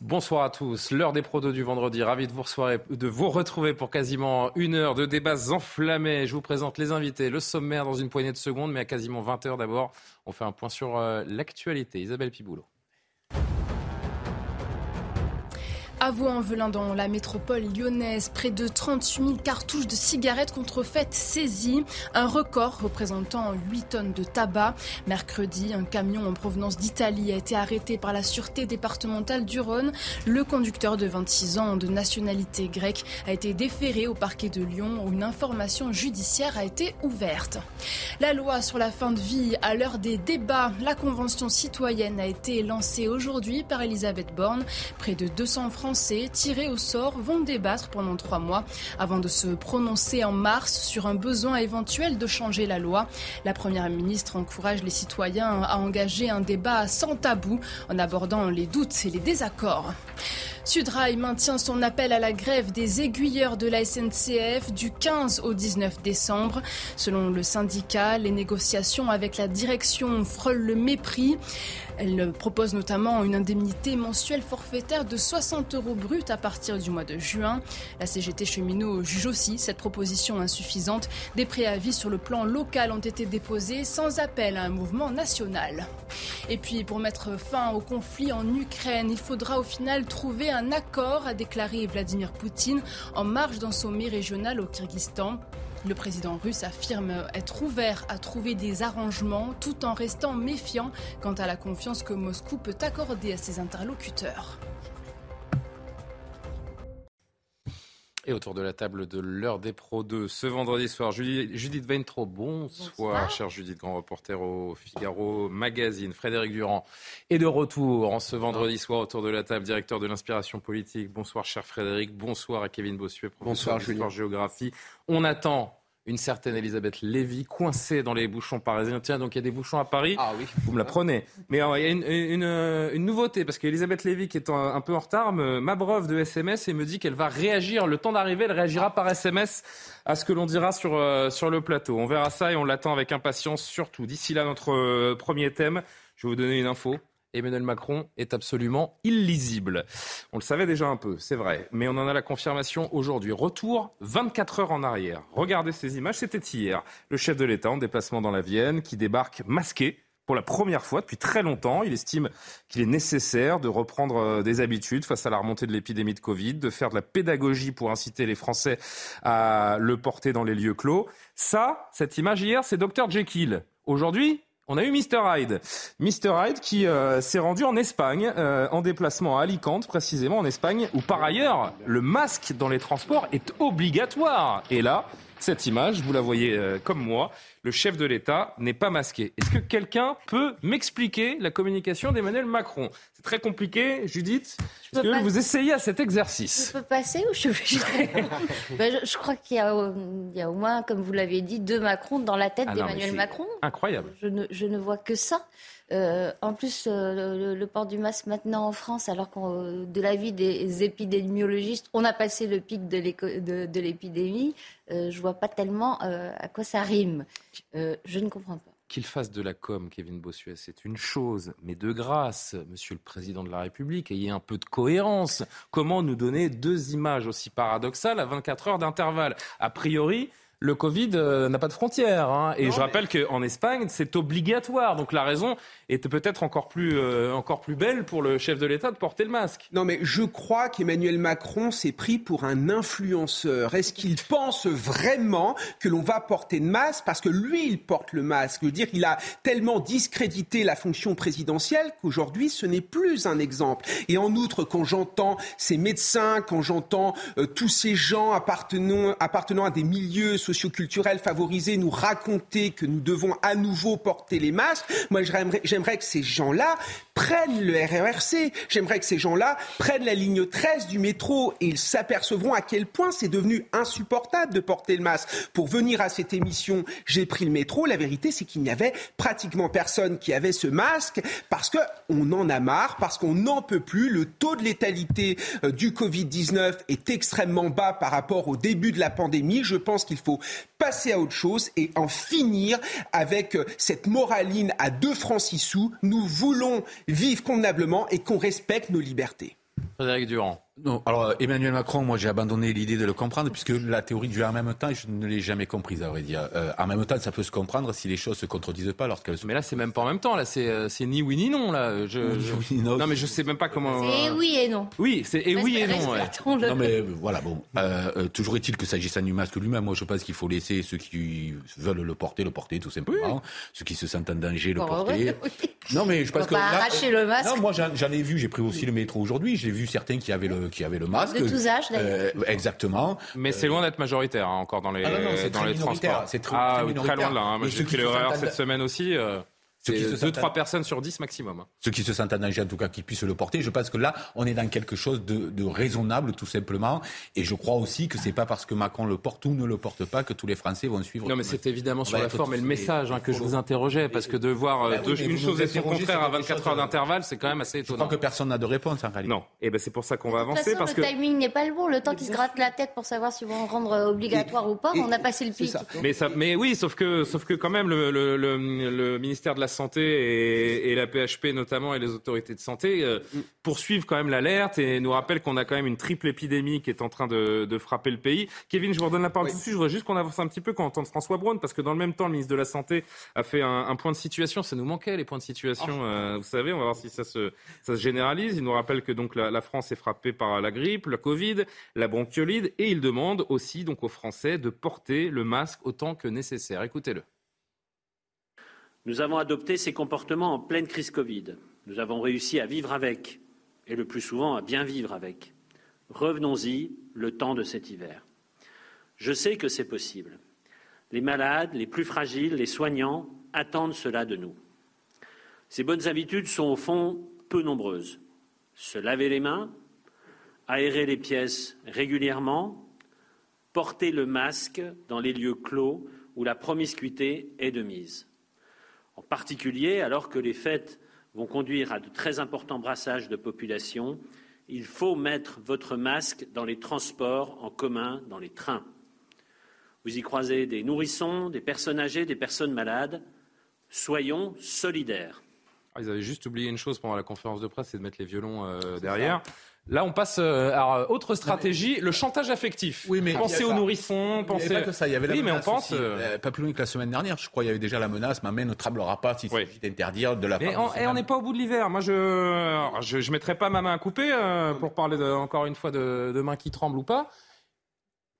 Bonsoir à tous, l'heure des prodos du vendredi. Ravi de vous, retrouver pour quasiment une heure de débats enflammés. Je vous présente les invités, le sommaire dans une poignée de secondes, mais à quasiment 20 heures d'abord. On fait un point sur euh, l'actualité. Isabelle Piboulot. À Vaux-en-Velin, dans la métropole lyonnaise, près de 38 000 cartouches de cigarettes contrefaites saisies, un record représentant 8 tonnes de tabac. Mercredi, un camion en provenance d'Italie a été arrêté par la sûreté départementale du Rhône. Le conducteur de 26 ans de nationalité grecque a été déféré au parquet de Lyon où une information judiciaire a été ouverte. La loi sur la fin de vie à l'heure des débats, la convention citoyenne a été lancée aujourd'hui par Elisabeth Borne. Près de 200 Tirés au sort vont débattre pendant trois mois avant de se prononcer en mars sur un besoin éventuel de changer la loi. La Première ministre encourage les citoyens à engager un débat sans tabou en abordant les doutes et les désaccords. Sudrail maintient son appel à la grève des aiguilleurs de la SNCF du 15 au 19 décembre. Selon le syndicat, les négociations avec la direction frôlent le mépris. Elle propose notamment une indemnité mensuelle forfaitaire de 60 euros bruts à partir du mois de juin. La CGT cheminot juge aussi cette proposition insuffisante. Des préavis sur le plan local ont été déposés sans appel à un mouvement national. Et puis, pour mettre fin au conflit en Ukraine, il faudra au final trouver un accord, a déclaré Vladimir Poutine en marge d'un sommet régional au Kyrgyzstan. Le président russe affirme être ouvert à trouver des arrangements tout en restant méfiant quant à la confiance que Moscou peut accorder à ses interlocuteurs. Et autour de la table de l'heure des pros 2, ce vendredi soir, Judith Weintraub, bonsoir, bonsoir, chère Judith, grand reporter au Figaro Magazine. Frédéric Durand est de retour en ce vendredi soir autour de la table, directeur de l'inspiration politique. Bonsoir, cher Frédéric. Bonsoir à Kevin Bossuet, professeur d'histoire-géographie. On attend une certaine Elisabeth Lévy coincée dans les bouchons parisiens. Tiens, donc il y a des bouchons à Paris. Ah oui. Vous me la prenez. Mais euh, il y a une, euh, une, nouveauté parce qu'Elisabeth Lévy, qui est un, peu en retard, m'abreuve de SMS et me dit qu'elle va réagir. Le temps d'arriver, elle réagira par SMS à ce que l'on dira sur, euh, sur le plateau. On verra ça et on l'attend avec impatience, surtout. D'ici là, notre premier thème. Je vais vous donner une info. Emmanuel Macron est absolument illisible. On le savait déjà un peu, c'est vrai, mais on en a la confirmation aujourd'hui. Retour 24 heures en arrière. Regardez ces images, c'était hier. Le chef de l'État en déplacement dans la Vienne qui débarque masqué pour la première fois depuis très longtemps. Il estime qu'il est nécessaire de reprendre euh, des habitudes face à la remontée de l'épidémie de Covid, de faire de la pédagogie pour inciter les Français à le porter dans les lieux clos. Ça, cette image hier, c'est Dr Jekyll. Aujourd'hui, on a eu Mr. Hyde. Mr. Hyde qui euh, s'est rendu en Espagne, euh, en déplacement à Alicante, précisément en Espagne, où par ailleurs, le masque dans les transports est obligatoire. Et là, cette image, vous la voyez euh, comme moi, le chef de l'État n'est pas masqué. Est-ce que quelqu'un peut m'expliquer la communication d'Emmanuel Macron? C'est très compliqué, Judith. Est-ce que vous essayez à cet exercice? Je peux passer ou je ben, je, crois qu'il y, a au moins, comme vous l'avez dit, deux Macron dans la tête ah d'Emmanuel Macron. Incroyable. Je ne, je ne vois que ça. Euh, en plus, euh, le, port du masque maintenant en France, alors que de l'avis des épidémiologistes, on a passé le pic de l'épidémie, euh, je vois pas tellement à quoi ça rime. je ne comprends pas. Qu'il fasse de la com, Kevin Bossuet, c'est une chose, mais de grâce, Monsieur le Président de la République, ayez un peu de cohérence. Comment nous donner deux images aussi paradoxales à 24 heures d'intervalle? A priori, le Covid euh, n'a pas de frontières. Hein. Et je rappelle qu'en Espagne, c'est obligatoire. Donc la raison était peut-être encore plus, euh, encore plus belle pour le chef de l'État de porter le masque. Non, mais je crois qu'Emmanuel Macron s'est pris pour un influenceur. Est-ce qu'il pense vraiment que l'on va porter le masque? Parce que lui, il porte le masque Je veux dire, il a tellement discrédité la fonction présidentielle qu'aujourd'hui, ce n'est plus un exemple. Et en outre, quand j'entends ces médecins, quand j'entends euh, tous ces gens appartenant, appartenant à des milieux sociaux, socioculturels favorisés nous raconter que nous devons à nouveau porter les masques. Moi, j'aimerais que ces gens-là prennent le RRC. J'aimerais que ces gens-là prennent la ligne 13 du métro et ils s'apercevront à quel point c'est devenu insupportable de porter le masque. Pour venir à cette émission, j'ai pris le métro. La vérité, c'est qu'il n'y avait pratiquement personne qui avait ce masque parce qu'on en a marre, parce qu'on n'en peut plus. Le taux de létalité euh, du Covid-19 est extrêmement bas par rapport au début de la pandémie. Je pense qu'il faut passer à autre chose et en finir avec euh, cette moraline à deux francs six sous. Nous voulons vivre convenablement et qu'on respecte nos libertés. Frédéric Durand. Non, alors Emmanuel Macron, moi j'ai abandonné l'idée de le comprendre puisque la théorie du en même temps, je ne l'ai jamais comprise à vrai dire. Euh, en même temps, ça peut se comprendre si les choses se contredisent pas lorsqu'elles. Mais là, c'est même pas en même temps. Là, c'est euh, c'est ni oui ni non là. Je, non. non. mais je sais même pas comment. C'est oui et non. Oui, c'est et oui et non. Ouais. Non mais euh, voilà bon. Euh, toujours est-il que s'agissant du masque lui-même, moi je pense qu'il faut laisser ceux qui veulent le porter, le porter tout simplement. Ceux qui se sentent en danger, le porter. Non mais je pense que. Pas arracher le masque. Non, moi j'en ai vu. J'ai pris aussi le métro aujourd'hui. J'ai vu certains qui avaient le qui avaient le masque. De tous âges, d'ailleurs. Euh, exactement. Mais c'est loin d'être majoritaire hein, encore dans les, ah dans les transports. C'est très, ah, très, loin de là. Hein. J'ai pris l'erreur cette semaine aussi. Euh. C'est 2-3 personnes sur 10 maximum. Hein. Ceux qui se sentent en danger, en tout cas, qui puissent le porter. Je pense que là, on est dans quelque chose de, de raisonnable, tout simplement. Et je crois aussi que c'est pas parce que Macron le porte ou ne le porte pas que tous les Français vont suivre. Non, mais c'est évidemment sur la forme et le message hein, que je vous interrogeais, parce que de voir bah une chose et son contraire à 24 heures d'intervalle, c'est quand même assez étonnant. Je crois que personne n'a de réponse en réalité. Non. Et eh ben c'est pour ça qu'on va avancer. parce le timing n'est pas le bon. Le temps qu'ils se grattent la tête pour savoir s'ils vont rendre obligatoire ou pas, on a passé le pic. Mais, ça, mais oui, sauf que, sauf que quand même, le, le, le ministère de la Santé et, la PHP notamment et les autorités de santé euh, poursuivent quand même l'alerte et nous rappellent qu'on a quand même une triple épidémie qui est en train de, frapper le pays. Kevin, je vous redonne la parole tout de suite. Je voudrais juste qu'on avance un petit peu quand on entend François Braun parce que dans le même temps, le ministre de la Santé a fait un, point de situation. Ça nous manquait les points de situation, oh. euh, vous savez. On va voir si ça se, ça se généralise. Il nous rappelle que donc la, la France est frappée par la grippe, la Covid, la bronchiolite et il demande aussi donc aux Français de porter le masque autant que nécessaire. Écoutez-le. Nous avons adopté ces comportements en pleine crise Covid. Nous avons réussi à vivre avec, et le plus souvent à bien vivre avec. Revenons-y le temps de cet hiver. Je sais que c'est possible. Les malades, les plus fragiles, les soignants attendent cela de nous. Ces bonnes habitudes sont au fond peu nombreuses. Se laver les mains, aérer les pièces régulièrement, porter le masque dans les lieux clos où la promiscuité est de mise. En particulier, alors que les fêtes vont conduire à de très importants brassages de population, il faut mettre votre masque dans les transports en commun, dans les trains. Vous y croisez des nourrissons, des personnes âgées, des personnes malades. Soyons solidaires. Ah, ils avaient juste oublié une chose pendant la conférence de presse, c'est de mettre les violons euh, derrière. Là, on passe euh, à autre stratégie, le chantage affectif. Oui, mais pensez aux nourrissons, pensez. Il n'y avait pas que ça, il y avait la oui, menace mais on pense. Euh, euh... Pas plus loin que la semaine dernière, je crois, il y avait déjà la menace. Ma main ne tremblera pas s'il s'agit d'interdire de la. Mais on, et on n'est pas au bout de l'hiver. Moi, je, je, je mettrai pas ma main à couper euh, pour parler de, encore une fois de, de mains qui tremblent ou pas.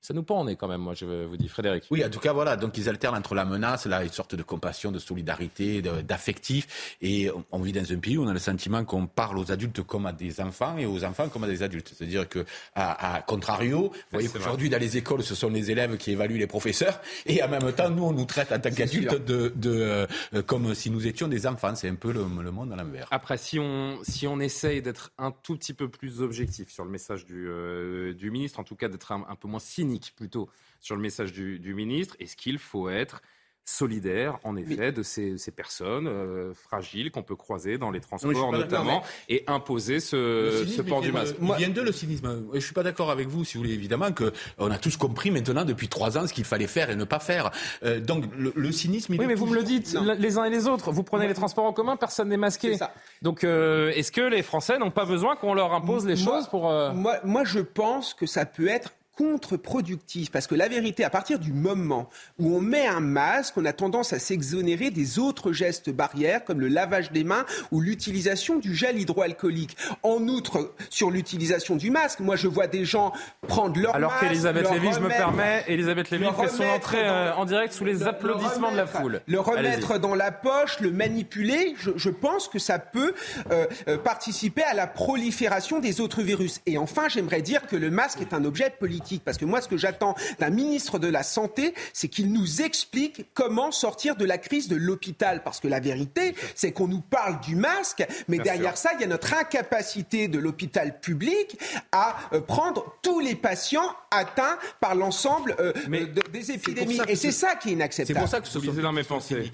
Ça nous pend est quand même, moi, je vous dis, Frédéric. Oui, en tout cas, voilà. Donc, ils alternent entre la menace, là, une sorte de compassion, de solidarité, d'affectif. Et on vit dans un pays où on a le sentiment qu'on parle aux adultes comme à des enfants et aux enfants comme à des adultes. C'est-à-dire que, à, contrario, vous voyez qu'aujourd'hui, dans les écoles, ce sont les élèves qui évaluent les professeurs. Et en même temps, nous, on nous traite en tant qu'adultes de, de euh, comme si nous étions des enfants. C'est un peu le, monde à l'envers. Après, si on, si on essaye d'être un tout petit peu plus objectif sur le message du, euh, du ministre, en tout cas d'être un, un peu moins cynique, plutôt sur le message du, du ministre. Est-ce qu'il faut être solidaire, en effet, de ces, ces personnes euh, fragiles qu'on peut croiser dans les transports notamment, et imposer ce, ce port du masque? Il vient de le cynisme. Je suis pas d'accord avec vous, si vous voulez, évidemment, que on a tous compris maintenant depuis trois ans ce qu'il fallait faire et ne pas faire. Euh, donc le, cynisme. Il oui, mais vous me le dites les uns et les autres. Vous prenez les transports en commun, personne n'est masqué. Donc euh, est-ce que les Français n'ont pas besoin qu'on leur impose les choses pour moi, moi, je pense que ça peut être contre-productif. Parce que la vérité, à partir du moment où on met un masque, on a tendance à s'exonérer des autres gestes barrières, comme le lavage des mains ou l'utilisation du gel hydroalcoolique. En outre, sur l'utilisation du masque, moi je vois des gens prendre leur Alors masque. Alors qu'Elisabeth Lévy, je me permets, Elisabeth Lévy fait son entrée euh, en direct sous les applaudissements de la foule. Le remettre dans la poche, le manipuler, je, pense que ça peut euh, euh, participer à la prolifération des autres virus. Et enfin, j'aimerais dire que le masque est un objet politique Parce que moi, ce que j'attends d'un ministre de la Santé, c'est qu'il nous explique comment sortir de la crise de l'hôpital. Parce que la vérité, c'est qu'on nous parle du masque, mais derrière ça, il y a notre incapacité de l'hôpital public à euh, prendre tous les patients atteints par l'ensemble euh, euh, des épidémies. Et c'est ça qui est inacceptable. C'est pour ça que ce sont dans mes pensées.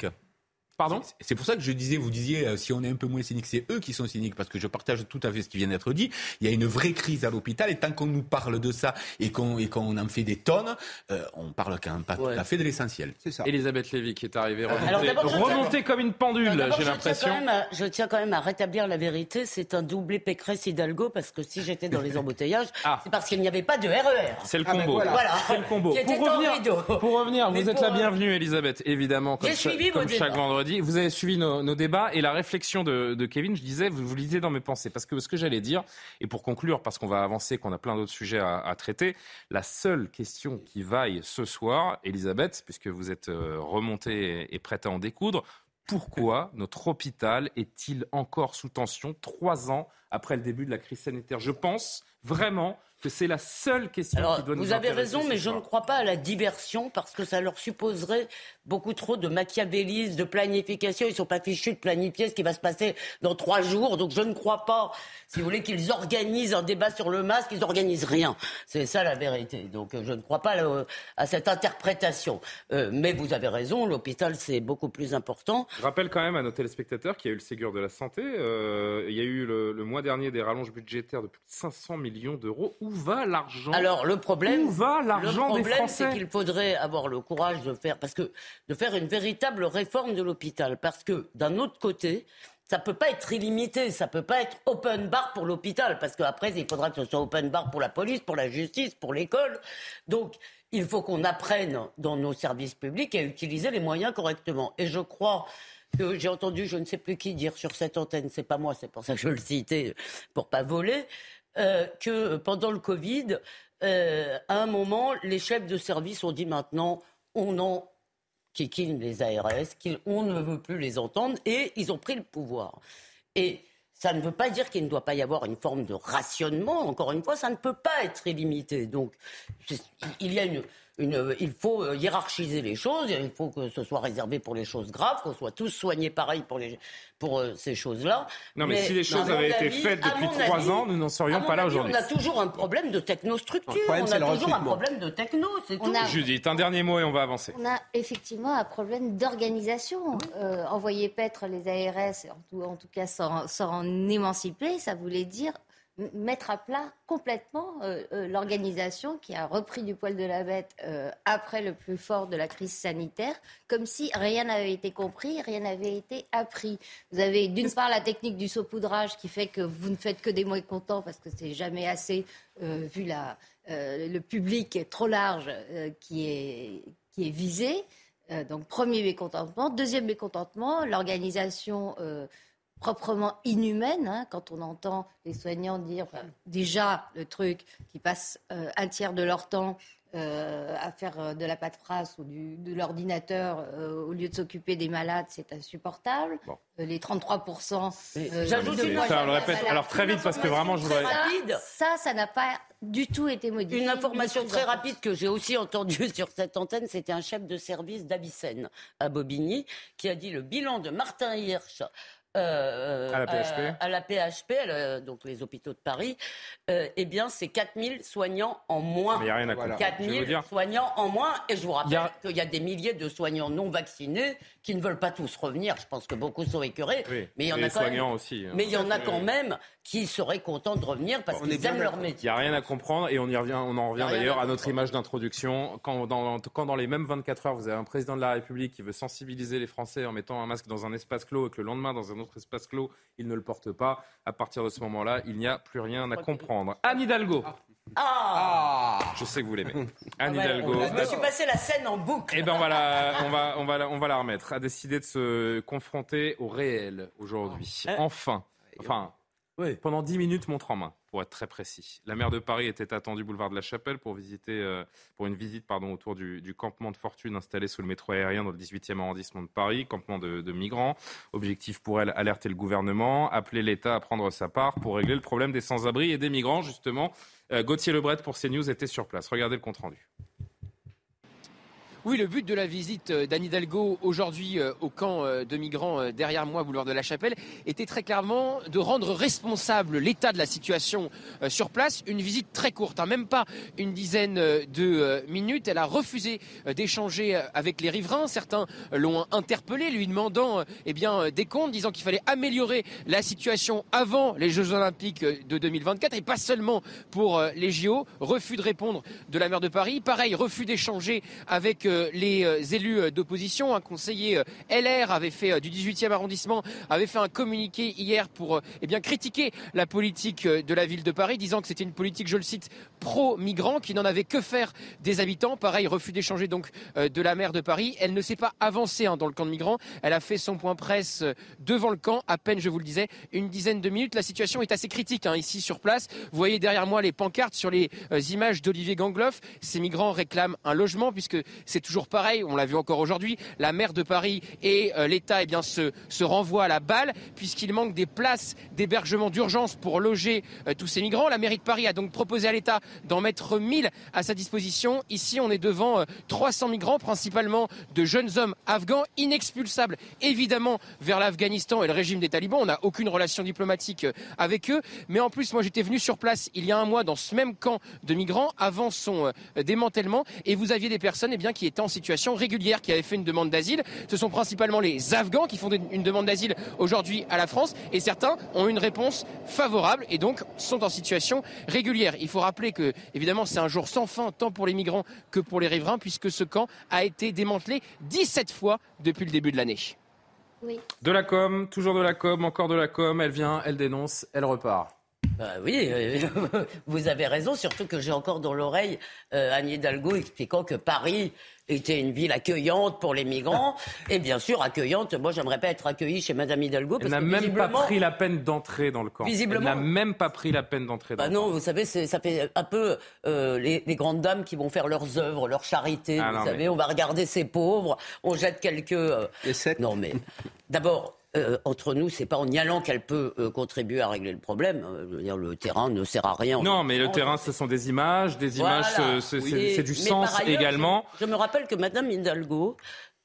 Pardon C'est pour ça que je disais, vous disiez, euh, si on est un peu moins cynique, c'est eux qui sont cyniques, parce que je partage tout à fait ce qui vient d'être dit. Il y a une vraie crise à l'hôpital, et tant qu'on nous parle de ça et qu'on et qu'on en fait des tonnes, euh, on parle quand même pas tout à fait de l'essentiel. C'est ça. Elisabeth Lévy qui est arrivée remontée, comme une pendule, j'ai l'impression. Je tiens quand même à rétablir la vérité. C'est un doublé Pécresse Hidalgo, parce que si j'étais dans les embouteillages, ah. c'est parce qu'il n'y avait pas de RER. E c'est le ah, ben combo. voilà. C'est le combo. Pour revenir, pour revenir, vous êtes la bienvenue, Elisabeth, évidemment, comme, comme chaque vendredi. Vous avez suivi nos, débats et la réflexion de, Kevin, je disais, vous, lisez dans mes pensées. Parce que ce que j'allais dire, et pour conclure, parce qu'on va avancer, qu'on a plein d'autres sujets à, traiter, la seule question qui vaille ce soir, Elisabeth, puisque vous êtes euh, remontée et prête à en découdre, pourquoi notre hôpital est-il encore sous tension trois ans après le début de la crise sanitaire? Je pense vraiment que c'est la seule question qui doit nous Vous avez raison, mais je ne crois pas à la diversion parce que ça leur supposerait beaucoup trop de machiavélisme, de planification. Ils ne sont pas fichus de planifier ce qui va se passer dans trois jours. Donc je ne crois pas, si vous voulez, qu'ils organisent un débat sur le masque. Ils n'organisent rien. C'est ça la vérité. Donc je ne crois pas à cette interprétation. Euh, mais vous avez raison, l'hôpital, c'est beaucoup plus important. Je rappelle quand même à nos téléspectateurs qu'il y a eu le Ségur de la Santé. Euh, il y a eu le, le mois dernier des rallonges budgétaires de plus de 500 millions d'euros où va l'argent Alors le problème, où va l'argent des Français c'est qu'il faudrait avoir le courage de faire parce que de faire une véritable réforme de l'hôpital parce que d'un autre côté, ça peut pas être illimité, ça peut pas être open bar pour l'hôpital parce qu'après il faudra que ce soit open bar pour la police, pour la justice, pour l'école. Donc il faut qu'on apprenne dans nos services publics à utiliser les moyens correctement. Et je crois que j'ai entendu, je ne sais plus qui dire sur cette antenne, c'est pas moi, c'est pour ça que je le citais pour pas voler. Euh, que pendant le Covid, euh, à un moment, les chefs de service ont dit maintenant, on en kikine les ARS, qu'on ne veut plus les entendre, et ils ont pris le pouvoir. Et ça ne veut pas dire qu'il ne doit pas y avoir une forme de rationnement. Encore une fois, ça ne peut pas être illimité. Donc, il y a une, il faut euh, hiérarchiser les choses, il faut que ce soit réservé pour les choses graves, qu'on soit tous soignés pareil pour, les, pour euh, ces choses-là. Non, mais, si les choses avaient été faites depuis trois ans, nous n'en serions pas là aujourd'hui. On a toujours un problème de technostructure, on a toujours un problème de techno, c'est tout. Judith, un dernier mot et on va avancer. On a effectivement un problème d'organisation. Euh, envoyer paître les ARS, en tout, en tout cas sans, sans en émanciper, ça voulait dire mettre à plat complètement euh, euh, l'organisation qui a repris du poil de la bête euh, après le plus fort de la crise sanitaire, comme si rien n'avait été compris, rien n'avait été appris. Vous avez d'une part la technique du saupoudrage qui fait que vous ne faites que des mots contents parce que c'est jamais assez vu la, le public trop large qui, est, qui est visé. donc premier mécontentement. Deuxième mécontentement, l'organisation proprement inhumaine, hein, quand on entend les soignants dire déjà le truc qui passe euh, un tiers de leur temps euh, à faire euh, de la pâte-frasse ou du, de l'ordinateur au lieu de s'occuper des malades, c'est insupportable. les 33%. J'ajoute une le répète. Alors très vite parce que vraiment je voudrais. Ça, ça n'a pas du tout été modifié. Une information très rapide que j'ai aussi entendue sur cette antenne, c'était un chef de service d'Avicenne à Bobigny qui a dit le bilan de Martin Hirsch euh, à la PHP, à, la PHP donc les hôpitaux de Paris, euh, eh bien, c'est 4000 soignants en moins. Mais il n'y a rien à voilà. 4000 soignants en moins. Et je vous rappelle qu'il y a des milliers de soignants non vaccinés qui ne veulent pas tous revenir. Je pense que beaucoup sont écœurés. mais il y en a quand même, aussi. Hein. Mais il y en a quand même qui seraient contents de revenir parce qu'ils aiment leur métier. Il n'y a rien à comprendre et on, y revient, on en revient d'ailleurs à, notre image d'introduction. Quand dans, quand dans les mêmes 24 heures, vous avez un président de la République qui veut sensibiliser les Français en mettant un masque dans un espace clos et que le lendemain, dans un autre espace clos, il ne le porte pas, à partir de ce moment-là, il n'y a plus rien à comprendre. Anne Hidalgo. Ah. Je sais que vous l'aimez. Anne Hidalgo. Je me suis passé la scène en boucle. Eh ben on va la, on va, on va, on va la remettre. A décidé de se confronter au réel aujourd'hui. Enfin, enfin, pendant 10 minutes montre en main être très précis. La maire de Paris était attendue boulevard de la Chapelle pour, visiter, euh, pour une visite pardon, autour du, campement de fortune installé sous le métro aérien dans le 18e arrondissement de Paris, campement de, migrants. Objectif pour elle, alerter le gouvernement, appeler l'État à prendre sa part pour régler le problème des sans-abri et des migrants, justement. Gauthier Lebret pour CNews était sur place. Regardez le compte-rendu. Oui, le but de la visite euh, d'Anne Hidalgo aujourd'hui euh, au camp euh, de migrants derrière moi, boulevard de la Chapelle, était très clairement de rendre responsable l'état de la situation sur place. Une visite très courte, hein, même pas une dizaine de minutes. Elle a refusé d'échanger avec les riverains. Certains l'ont interpellé, lui demandant eh bien, des comptes, disant qu'il fallait améliorer la situation avant les Jeux Olympiques de 2024 et pas seulement pour les JO. Refus de répondre de la maire de Paris. Pareil, refus d'échanger avec les euh, élus euh, d'opposition. Un conseiller euh, LR avait fait du 18e arrondissement avait fait un communiqué hier pour eh bien critiquer la politique de la ville de Paris, disant que c'était une politique, je le cite, pro-migrants, qui n'en avait que faire des habitants. Pareil, refus d'échanger donc de la maire de Paris. Elle ne s'est pas avancée hein, dans le camp de migrants. Elle a fait son point presse devant le camp, à peine, je vous le disais, une dizaine de minutes. La situation est assez critique hein, ici sur place. Vous voyez derrière moi les pancartes sur les images d'Olivier Gangloff. Ces migrants réclament un logement puisque c'est toujours pareil, on l'a vu encore aujourd'hui, la maire de Paris et euh, l'État eh se renvoient à la balle puisqu'il manque des places d'hébergement d'urgence pour loger euh, tous ces migrants. La mairie de Paris a donc proposé à l'État d'en mettre 1000 à sa disposition. Ici, on est devant 300 euh, migrants, principalement de jeunes hommes afghans, inexpulsables évidemment vers l'Afghanistan et le régime des talibans. On n'a aucune relation diplomatique avec eux. Mais en plus, moi j'étais venu sur place il y a un mois dans ce même camp de migrants avant son démantèlement et vous aviez des personnes eh bien, qui étaient en situation régulière qui avaient fait une demande d'asile. Ce sont principalement les Afghans qui font une demande d'asile aujourd'hui à la France et certains ont une réponse favorable et donc sont en situation régulière. Il faut rappeler que, évidemment, c'est un jour sans fin tant pour les migrants que pour les riverains puisque ce camp a été démantelé 17 fois depuis le début de l'année. Oui. De la com, toujours de la com, encore de la com, elle vient, elle dénonce, elle repart. Bah oui, vous avez raison, surtout que j'ai encore dans l'oreille euh, Annie Hidalgo expliquant que Paris était une ville accueillante pour les migrants. et bien sûr, accueillante, moi, j'aimerais pas être accueillie chez Madame Hidalgo. Elle n'a même pas pris la peine d'entrer dans le camp. Visiblement. Elle n'a même pas pris la peine d'entrer dans bah le non, camp. vous savez, ça fait un peu euh, les, grandes dames qui vont faire leurs œuvres, leur charité. Ah vous savez, on va regarder ces pauvres, on jette quelques. Euh... Non, mais d'abord, euh, entre nous, c'est pas en y allant qu'elle peut euh, contribuer à régler le problème. Euh, je veux dire, le terrain ne sert à rien. Non, mais le terrain, ce sont des images, des images, c'est du sens également. Je, je, me rappelle que Madame Hidalgo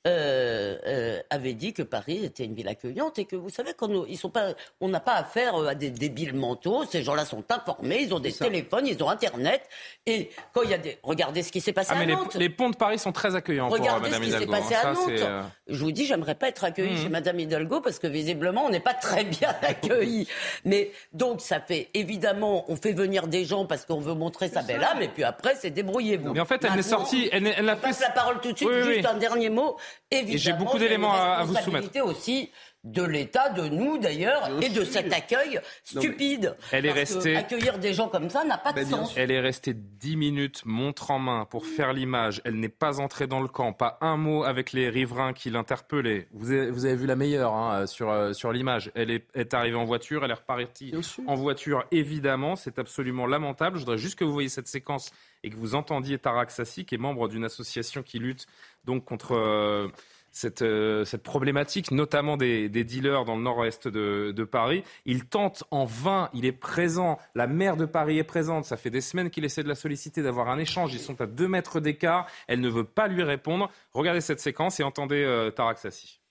euh, euh, avait dit que Paris était une ville accueillante et que vous savez qu'on ils sont pas, on n'a pas affaire à des débiles mentaux. Ces gens-là sont informés, ils ont des téléphones, ils ont Internet. Et quand il y a des, regardez ce qui s'est passé ah, à mais Nantes. Les, ponts de Paris sont très accueillants regardez pour ce qui s'est passé à Nantes. Je vous dis, j'aimerais pas être accueilli mmh. chez Madame Hidalgo parce que visiblement on n'est pas très bien accueillis. mais donc ça fait évidemment, on fait venir des gens parce qu'on veut montrer sa belle âme et puis après c'est débrouillez-vous. Mais en fait, elle est sortie, elle, elle a fait. la parole tout de suite. juste un dernier mot. Évidemment beaucoup d'éléments à, vous soumettre. aussi de l'État, de nous d'ailleurs, et de cet accueil stupide. elle est restée. accueillir des gens comme ça n'a pas de sens. Elle est restée dix minutes, montre en main, pour faire l'image. Elle n'est pas entrée dans le camp, pas un mot avec les riverains qui l'interpellaient. Vous avez, vous avez vu la meilleure hein, sur, euh, sur l'image. Elle est, est, arrivée en voiture, elle est repartie en voiture, évidemment. C'est absolument lamentable. Je voudrais juste que vous voyez cette séquence et que vous entendiez Tarak Sassi, qui est membre d'une association qui lutte donc contre. Euh, cette, euh, cette problématique, notamment des, des, dealers dans le nord-est de, de, Paris. Il tente en vain, il est présent, la maire de Paris est présente, ça fait des semaines qu'il essaie de la solliciter, d'avoir un échange, ils sont à deux mètres d'écart, elle ne veut pas lui répondre. Regardez cette séquence et entendez euh, Tarak Sassi.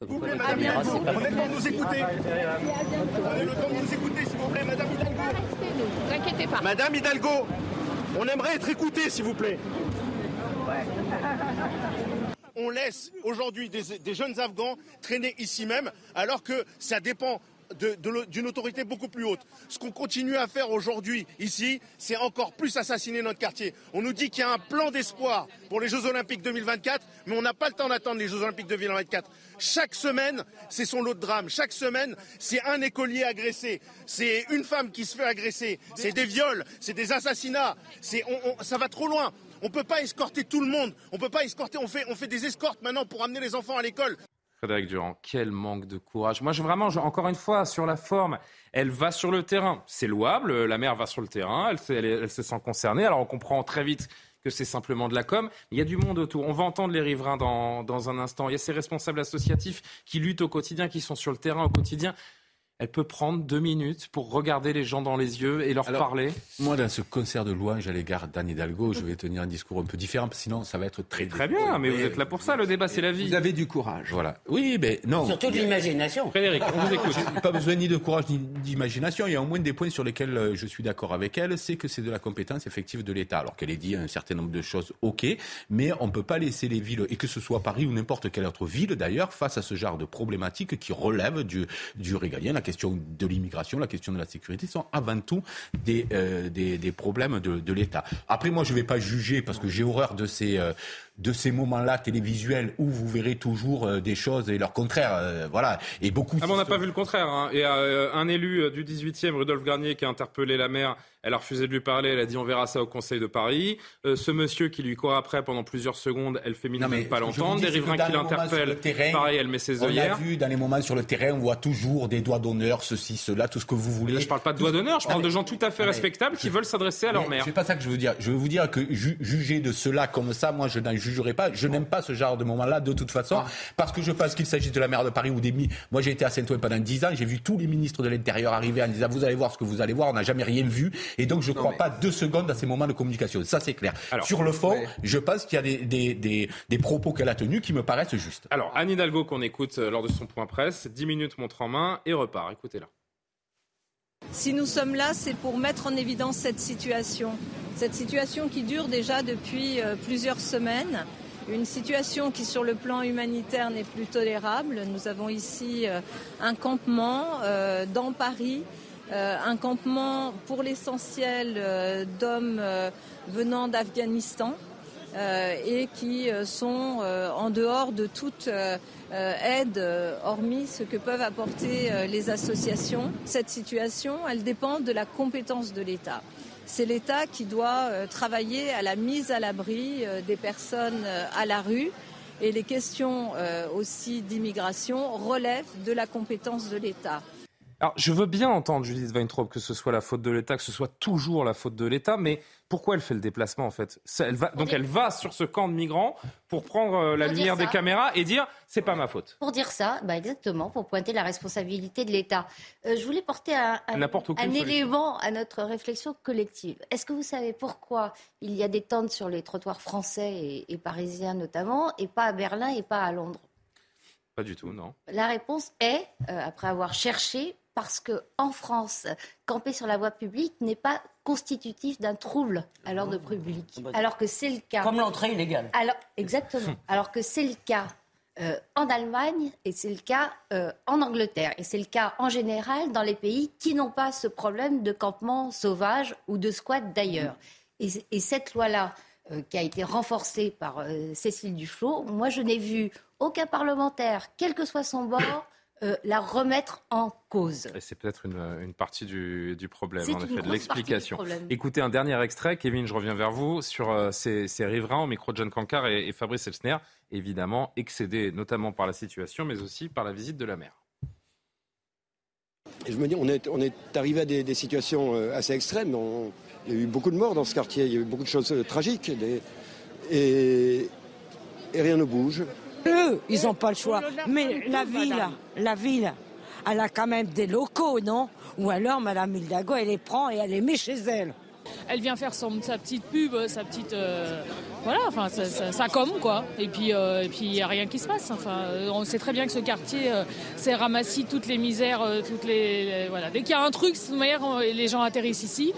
Vous plaît, Madame on est le temps de nous écouter. On est le temps de nous écouter, s'il vous plaît, Madame Madame Hidalgo, on aimerait être écouté, s'il vous plaît. On laisse aujourd'hui des, jeunes Afghans traîner ici même, alors que ça dépend d'une autorité beaucoup plus haute. Ce qu'on continue à faire aujourd'hui ici, c'est encore plus assassiner notre quartier. On nous dit qu'il y a un plan d'espoir pour les Jeux Olympiques 2024, mais on n'a pas le temps d'attendre les Jeux Olympiques 2024. Chaque semaine, c'est son lot de drame. Chaque semaine, c'est un écolier agressé, c'est une femme qui se fait agresser, c'est des viols, c'est des assassinats. ça va trop loin. On ne peut pas escorter tout le monde. On peut pas escorter. On fait des escortes maintenant pour amener les enfants à l'école. Frédéric Durand, quel manque de courage. Moi, je, vraiment, encore une fois, sur la forme, elle va sur le terrain. C'est louable, la mère va sur le terrain, elle, elle se sent concernée. Alors on comprend très vite que c'est simplement de la com. Il y a du monde autour. On va entendre les riverains dans, dans un instant. Il y a ces responsables associatifs qui luttent au quotidien, qui sont sur le terrain au quotidien elle peut prendre deux minutes pour regarder les gens dans les yeux et leur parler Moi, dans ce concert de louanges à l'égard d'Anne Hidalgo, je vais tenir un discours un peu différent, sinon ça va être très... Très bien, mais vous êtes là pour ça, le débat, c'est la vie. Vous avez du courage. Voilà. Oui, mais non. Surtout de l'imagination. Frédéric, on vous écoute. Pas besoin ni de courage ni d'imagination. Il y a au moins des points sur lesquels euh, je suis d'accord avec elle, c'est que c'est de la compétence effective de l'État. Alors qu'elle ait dit un certain nombre de choses, ok, mais on ne peut pas laisser les villes, et que ce soit Paris ou n'importe quelle autre ville d'ailleurs, face à ce genre de problématiques qui relèvent du, du régalien, la question de l'immigration la question de la sécurité sont avant tout des, euh, des, problèmes de, l'État. Après, moi, je ne vais pas juger parce que j'ai horreur de ces, euh, de ces moments-là télévisuels où vous verrez toujours euh, des choses et leur contraire. voilà. Et beaucoup. Ah, on n'a pas vu le contraire. Hein. Et un élu du 18e, Rudolf Garnier, qui a interpellé la maire elle a refusé de lui parler. Elle a dit on verra ça au Conseil de Paris. Euh, ce monsieur qui lui court après pendant plusieurs secondes, elle fait mine de ne pas l'entendre. Des riverains qui l'interpellent. Pareil, elle met ses œillères. On a vu dans les moments sur le terrain, on voit toujours des doigts d'honneur, ceci, cela, tout ce que vous voulez. Je je parle pas de doigts d'honneur. Je parle de gens tout à fait respectables qui veulent s'adresser à leur mère. C'est pas ça que je veux dire. Je veux vous dire que juger de cela comme ça, moi, je n'en jugerai pas. Je n'aime pas ce genre de moment-là de toute façon, ah. parce que je pense qu'il s'agit de la maire de Paris ou des. Moi, j'ai été à Saint-Ouen pendant 10 ans. J'ai vu tous les ministres de l'Intérieur arriver en disant vous allez voir ce que vous allez voir. On n'a jamais rien vu. Et donc, je ne crois pas deux secondes à ces moments de communication. Ça, c'est clair. Sur le fond, je pense qu'il y a des, des, des, propos qu'elle a tenus qui me paraissent justes. Alors, Anne Hidalgo, qu'on écoute euh, lors de son point presse, 10 minutes montre en main et repart. Écoutez-la. Si nous sommes là, c'est pour mettre en évidence cette situation. Cette situation qui dure déjà depuis euh, plusieurs semaines. Une situation qui, sur le plan humanitaire, n'est plus tolérable. Nous avons ici euh, un campement dans Paris un campement pour l'essentiel euh, d'hommes euh, venant d'Afghanistan et qui sont en dehors de toute aide, hormis ce que peuvent apporter les associations. Cette situation, elle dépend de la compétence de l'État. C'est l'État qui doit travailler à la mise à l'abri des personnes à la rue. Et les questions aussi d'immigration relèvent de la compétence de l'État. Alors, je veux bien entendre Judith Weintraub que ce soit la faute de l'État, que ce soit toujours la faute de l'État, mais pourquoi elle fait le déplacement en fait? Elle va, Donc elle va sur ce camp de migrants pour prendre euh, la lumière des caméras et dire c'est pas ma faute. Pour dire ça, bah exactement, pour pointer la responsabilité de l'État. Euh, je voulais porter un, un, élément à notre réflexion collective. Est-ce que vous savez pourquoi il y a des tentes sur les trottoirs français et, parisiens notamment, et pas à Berlin et pas à Londres? Pas du tout, non. La réponse est, euh, après avoir cherché, parce que en France, camper sur la voie publique n'est pas constitutif d'un trouble à l'ordre public, alors que c'est le cas. Comme l'entrée illégale. Alors exactement. alors que c'est le cas euh, en Allemagne et c'est le cas euh, en Angleterre et c'est le cas en général dans les pays qui n'ont pas ce problème de campement sauvage ou de squat d'ailleurs. Et, cette loi-là, euh, qui a été renforcée par Cécile Duflot, moi je n'ai vu aucun parlementaire, quel que soit son bord, euh, la remettre en cause. C'est peut-être une, partie du, problème, en effet, de l'explication. Écoutez un dernier extrait. Kevin, je reviens vers vous sur euh, ces, riverains au micro de John Cancard et, Fabrice Elsner, évidemment excédés notamment par la situation, mais aussi par la visite de la mer. je me dis, on est, on est arrivé à des, situations euh, assez extrêmes. il y a eu beaucoup de morts dans ce quartier, il y a eu beaucoup de choses tragiques. et rien ne bouge. Eux, ils n'ont pas le choix. Mais la ville, la ville, elle a quand même des locaux, non? Ou alors, Madame Hildago, elle les prend et elle les met chez elle. Elle vient faire son, sa petite pub, sa petite. Euh, voilà, enfin, ça, comme, quoi. Et puis, euh, il n'y a rien qui se passe. Enfin, euh, on sait très bien que ce quartier s'est ramassé toutes les misères, toutes les. voilà. Dès qu'il y a un truc, les gens atterrissent ici.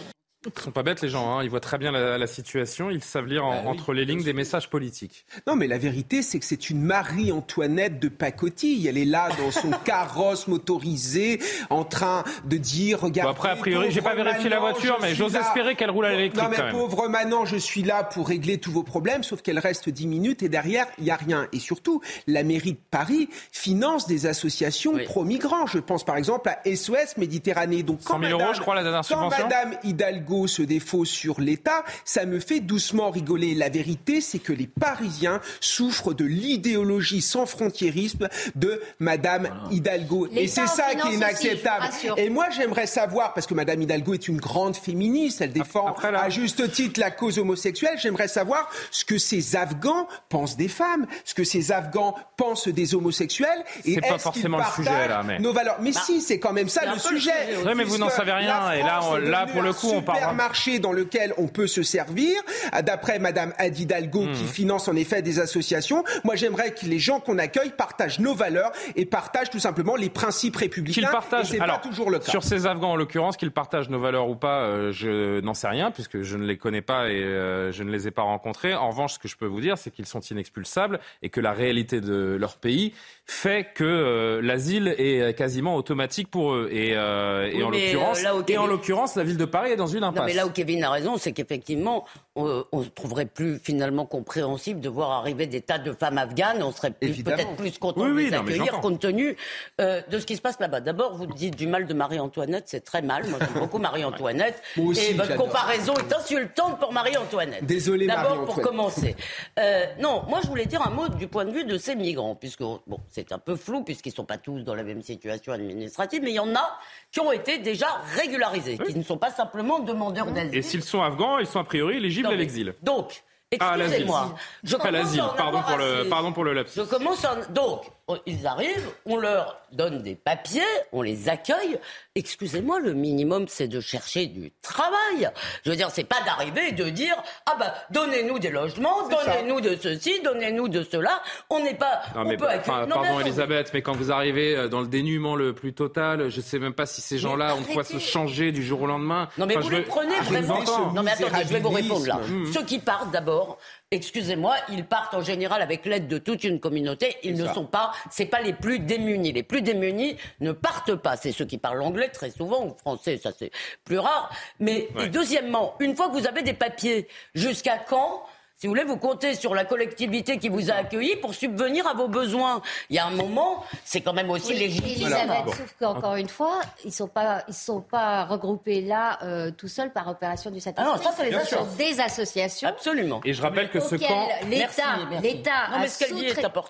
Ils sont pas bêtes les gens, hein. ils voient très bien la, situation, ils savent lire bah entre les lignes des messages politiques. Non mais la vérité c'est que c'est une Marie-Antoinette de pacotille, elle est là dans son carrosse motorisé en train de dire regardez... après a priori j'ai pas vérifié la voiture mais j'ose espérer qu'elle roule à l'électrique Non mais pauvre Manon je suis là pour régler tous vos problèmes sauf qu'elle reste 10 minutes et derrière il y a rien. Et surtout la mairie de Paris finance des associations pro-migrants. Je pense par exemple à SOS Méditerranée. Donc, 100 000 euros je crois la dernière subvention. Madame Hidalgo Hidalgo se défausse sur l'État, ça me fait doucement rigoler. La vérité, c'est que les Parisiens souffrent de l'idéologie sans frontiérisme de Madame Hidalgo. Et c'est ça qui est inacceptable. Et moi, j'aimerais savoir, parce que Madame Hidalgo est une grande féministe, elle défend à juste titre la cause homosexuelle, j'aimerais savoir ce que ces Afghans pensent des femmes, ce que ces Afghans pensent des homosexuels. Et c'est pas forcément le sujet là, mais nos valeurs. Mais bah, si, c'est quand même ça le sujet. Oui, mais vous n'en savez rien. Et là, là, pour le coup, on parle. Supermarché dans lequel on peut se servir. Ah, d'après Madame Adidalgo, qui hmm. finance en effet des associations. Moi, j'aimerais que les gens qu'on accueille partagent nos valeurs et partagent tout simplement les principes républicains. Qu'ils partagent. C'est pas toujours le cas. Sur ces Afghans, en l'occurrence, qu'ils partagent nos valeurs ou pas, euh, je n'en sais rien puisque je ne les connais pas et euh, je ne les ai pas rencontrés. En revanche, ce que je peux vous dire, c'est qu'ils sont inexpulsables et que la réalité de leur pays fait que euh, l'asile est quasiment automatique pour eux. Et, en l'occurrence, et en l'occurrence, la ville de Paris est dans une Non, mais là où Kevin a raison, c'est qu'effectivement, on, on trouverait plus finalement compréhensible de voir arriver des tas de femmes afghanes. On serait peut-être plus content de les accueillir compte tenu euh, de ce qui se passe là-bas. D'abord, vous dites du mal de Marie-Antoinette, c'est très mal. Moi, j'aime beaucoup Marie-Antoinette. et votre comparaison est insultante pour Marie-Antoinette. Désolé, D'abord, pour commencer. Euh, non, moi, je voulais dire un mot du point de vue de ces migrants, puisque bon, c'est un peu flou, puisqu'ils ne sont pas tous dans la même situation administrative, mais il y en a qui ont été déjà régularisés, qui ne sont pas simplement demandeurs d'asile. Et s'ils sont afghans, ils sont a priori éligibles à l'exil. Donc, excusez-moi. Ah, l'asile. Pardon pour le, pardon pour le lapsus. Je commence en... Donc, ils arrivent, on leur donne des papiers, on les accueille. Excusez-moi, le minimum, c'est de chercher du travail. Je veux dire, c'est pas d'arriver et de dire ah bah donnez-nous des logements, donnez-nous de ceci, donnez-nous de cela. On n'est pas. Non, mais, pardon, Elisabeth, mais quand vous arrivez euh, dans le dénuement le plus total, je sais même pas si ces gens-là ont quoi se changer du jour au lendemain. Non, mais vous les prenez vraiment. Non, mais attendez, je vais vous répondre là. Ceux qui partent d'abord, excusez-moi, ils partent en général avec l'aide de toute une communauté. Ils ne sont pas, c'est pas les plus démunis. Les plus démunis ne partent pas. C'est ceux qui parlent anglais très souvent ou français, ça c'est plus rare. Mais deuxièmement, une fois que vous avez des papiers, jusqu'à quand si vous voulez, vous comptez sur la collectivité qui vous a accueilli pour subvenir à vos besoins. Il y a un moment, c'est quand même aussi légitime. Elisabeth, sauf qu'encore une fois, ils ne sont, pas, ils sont pas regroupés là euh, tout seuls par opération du satisfait. Ah non, ça, c'est les sont des associations. Absolument. Et je rappelle que ce camp... L'État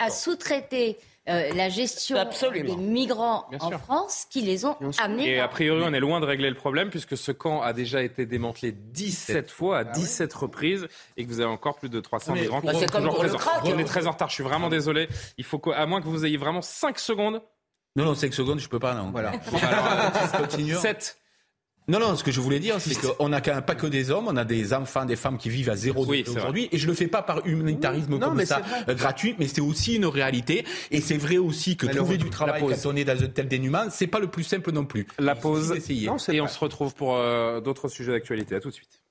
a sous-traité euh, la gestion des migrants en France qui les ont amenés. Et a priori, on est loin de régler le problème puisque ce camp a déjà été démantelé 17 fois, à 17 ah reprises, et que vous avez encore plus de 300 migrants qui sont toujours présents. On est très en retard, je suis vraiment désolé. Il faut qu'à moins que vous ayez vraiment 5 secondes. Non, non, 5 secondes, je peux pas, non. Voilà. Alors, 7. Non, non, ce que je voulais dire, c'est qu'on n'a pas que des hommes, on a des enfants, des femmes qui vivent à zéro oui, aujourd'hui. Et je le fais pas par humanitarisme comme ça, euh, gratuit, mais c'est aussi une réalité. Et c'est vrai aussi que trouver du travail quand on est dans un tel dénuement, c'est pas le plus simple non plus. La pause. Non, et on se retrouve pour euh, d'autres sujets d'actualité. À tout de suite.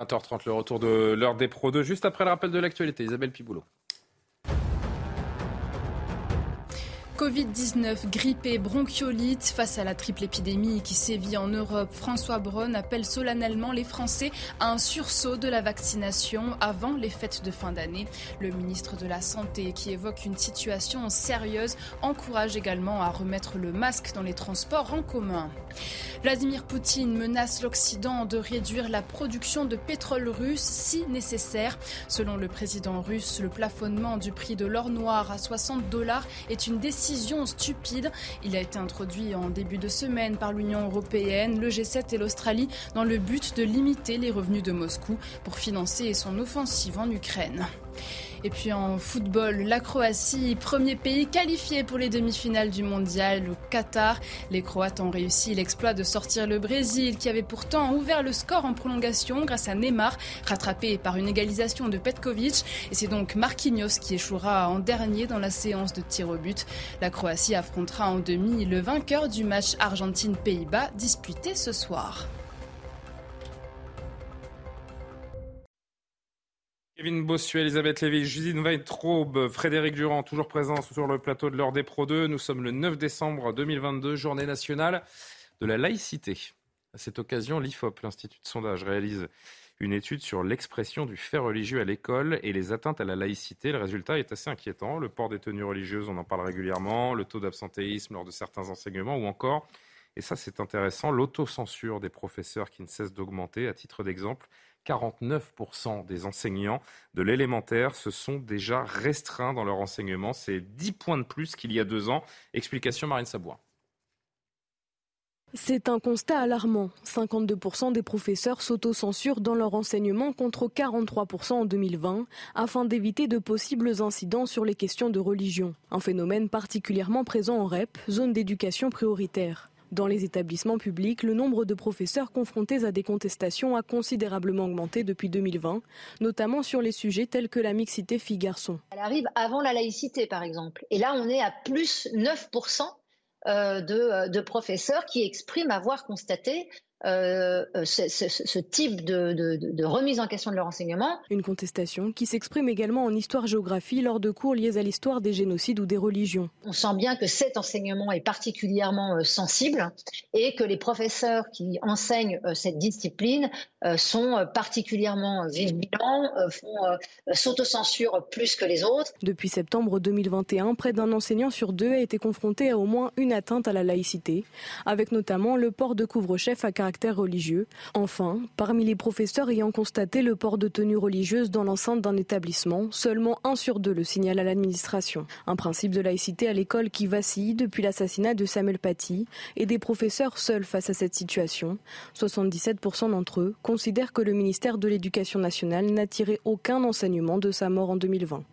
20h30, le retour de l'heure des Pro 2, juste après le rappel de l'actualité. Isabelle Piboulot. Covid-19, grippe et bronchiolite. Face à la triple épidémie qui sévit en Europe, François Braun appelle solennellement les Français à un sursaut de la vaccination avant les fêtes de fin d'année. Le ministre de la Santé, qui évoque une situation sérieuse, encourage également à remettre le masque dans les transports en commun. Vladimir Poutine menace l'Occident de réduire la production de pétrole russe si nécessaire. Selon le président russe, le plafonnement du prix de l'or noir à 60 dollars est une décision stupide. Il a été introduit en début de semaine par l'Union européenne, le G7 et l'Australie dans le but de limiter les revenus de Moscou pour financer son offensive en Ukraine. Et puis en football, la Croatie, premier pays qualifié pour les demi-finales du mondial au Qatar. Les Croates ont réussi l'exploit de sortir le Brésil qui avait pourtant ouvert le score en prolongation grâce à Neymar, rattrapé par une égalisation de Petkovic. Et c'est donc Marquinhos qui échouera en dernier dans la séance de tir au but. La Croatie affrontera en demi le vainqueur du match Argentine-Pays-Bas disputé ce soir. Kevin Bossuet, Elisabeth Lévy, Justine Weintraub, Frédéric Durand, toujours présents sur le plateau de l'heure des Pro 2. Nous sommes le 9 décembre 2022, journée nationale de la laïcité. À cette occasion, l'IFOP, l'Institut de sondage, réalise une étude sur l'expression du fait religieux à l'école et les atteintes à la laïcité. Le résultat est assez inquiétant. Le port des tenues religieuses, on en parle régulièrement, le taux d'absentéisme lors de certains enseignements ou encore Et ça, c'est intéressant. L'autocensure des professeurs qui ne cesse d'augmenter. À titre d'exemple, 49% des enseignants de l'élémentaire se sont déjà restreints dans leur enseignement. C'est 10 points de plus qu'il y a deux ans. Explication Marine Sabouin. C'est un constat alarmant. 52% des professeurs s'autocensurent dans leur enseignement contre 43% en 2020 afin d'éviter de possibles incidents sur les questions de religion. Un phénomène particulièrement présent en REP, zone d'éducation prioritaire. Dans les établissements publics, le nombre de professeurs confrontés à des contestations a considérablement augmenté depuis 2020, notamment sur les sujets tels que la mixité filles-garçons. Elle arrive avant la laïcité, par exemple. Et là, on est à plus 9% euh, de, de, professeurs qui expriment avoir constaté euh, ce, ce, ce, type de, de, de, remise en question de leur enseignement. Une contestation qui s'exprime également en histoire-géographie lors de cours liés à l'histoire des génocides ou des religions. On sent bien que cet enseignement est particulièrement euh, sensible et que les professeurs qui enseignent euh, cette discipline euh, sont particulièrement vigilants, font s'autocensurent plus que les autres. Depuis septembre 2021, près d'un enseignant sur deux a été confronté à au moins une atteinte à la laïcité, avec notamment le port de couvre-chef à caractère Enfin, parmi les professeurs ayant constaté le port de tenue religieuse dans l'enceinte d'un établissement, seulement un sur deux le signale à l'administration. Un principe de laïcité à l'école qui vacille depuis l'assassinat de Samuel Paty et des professeurs seuls face à cette situation. 77% d'entre eux considèrent que le ministère de l'Éducation nationale n'a tiré aucun enseignement de sa mort en 2020.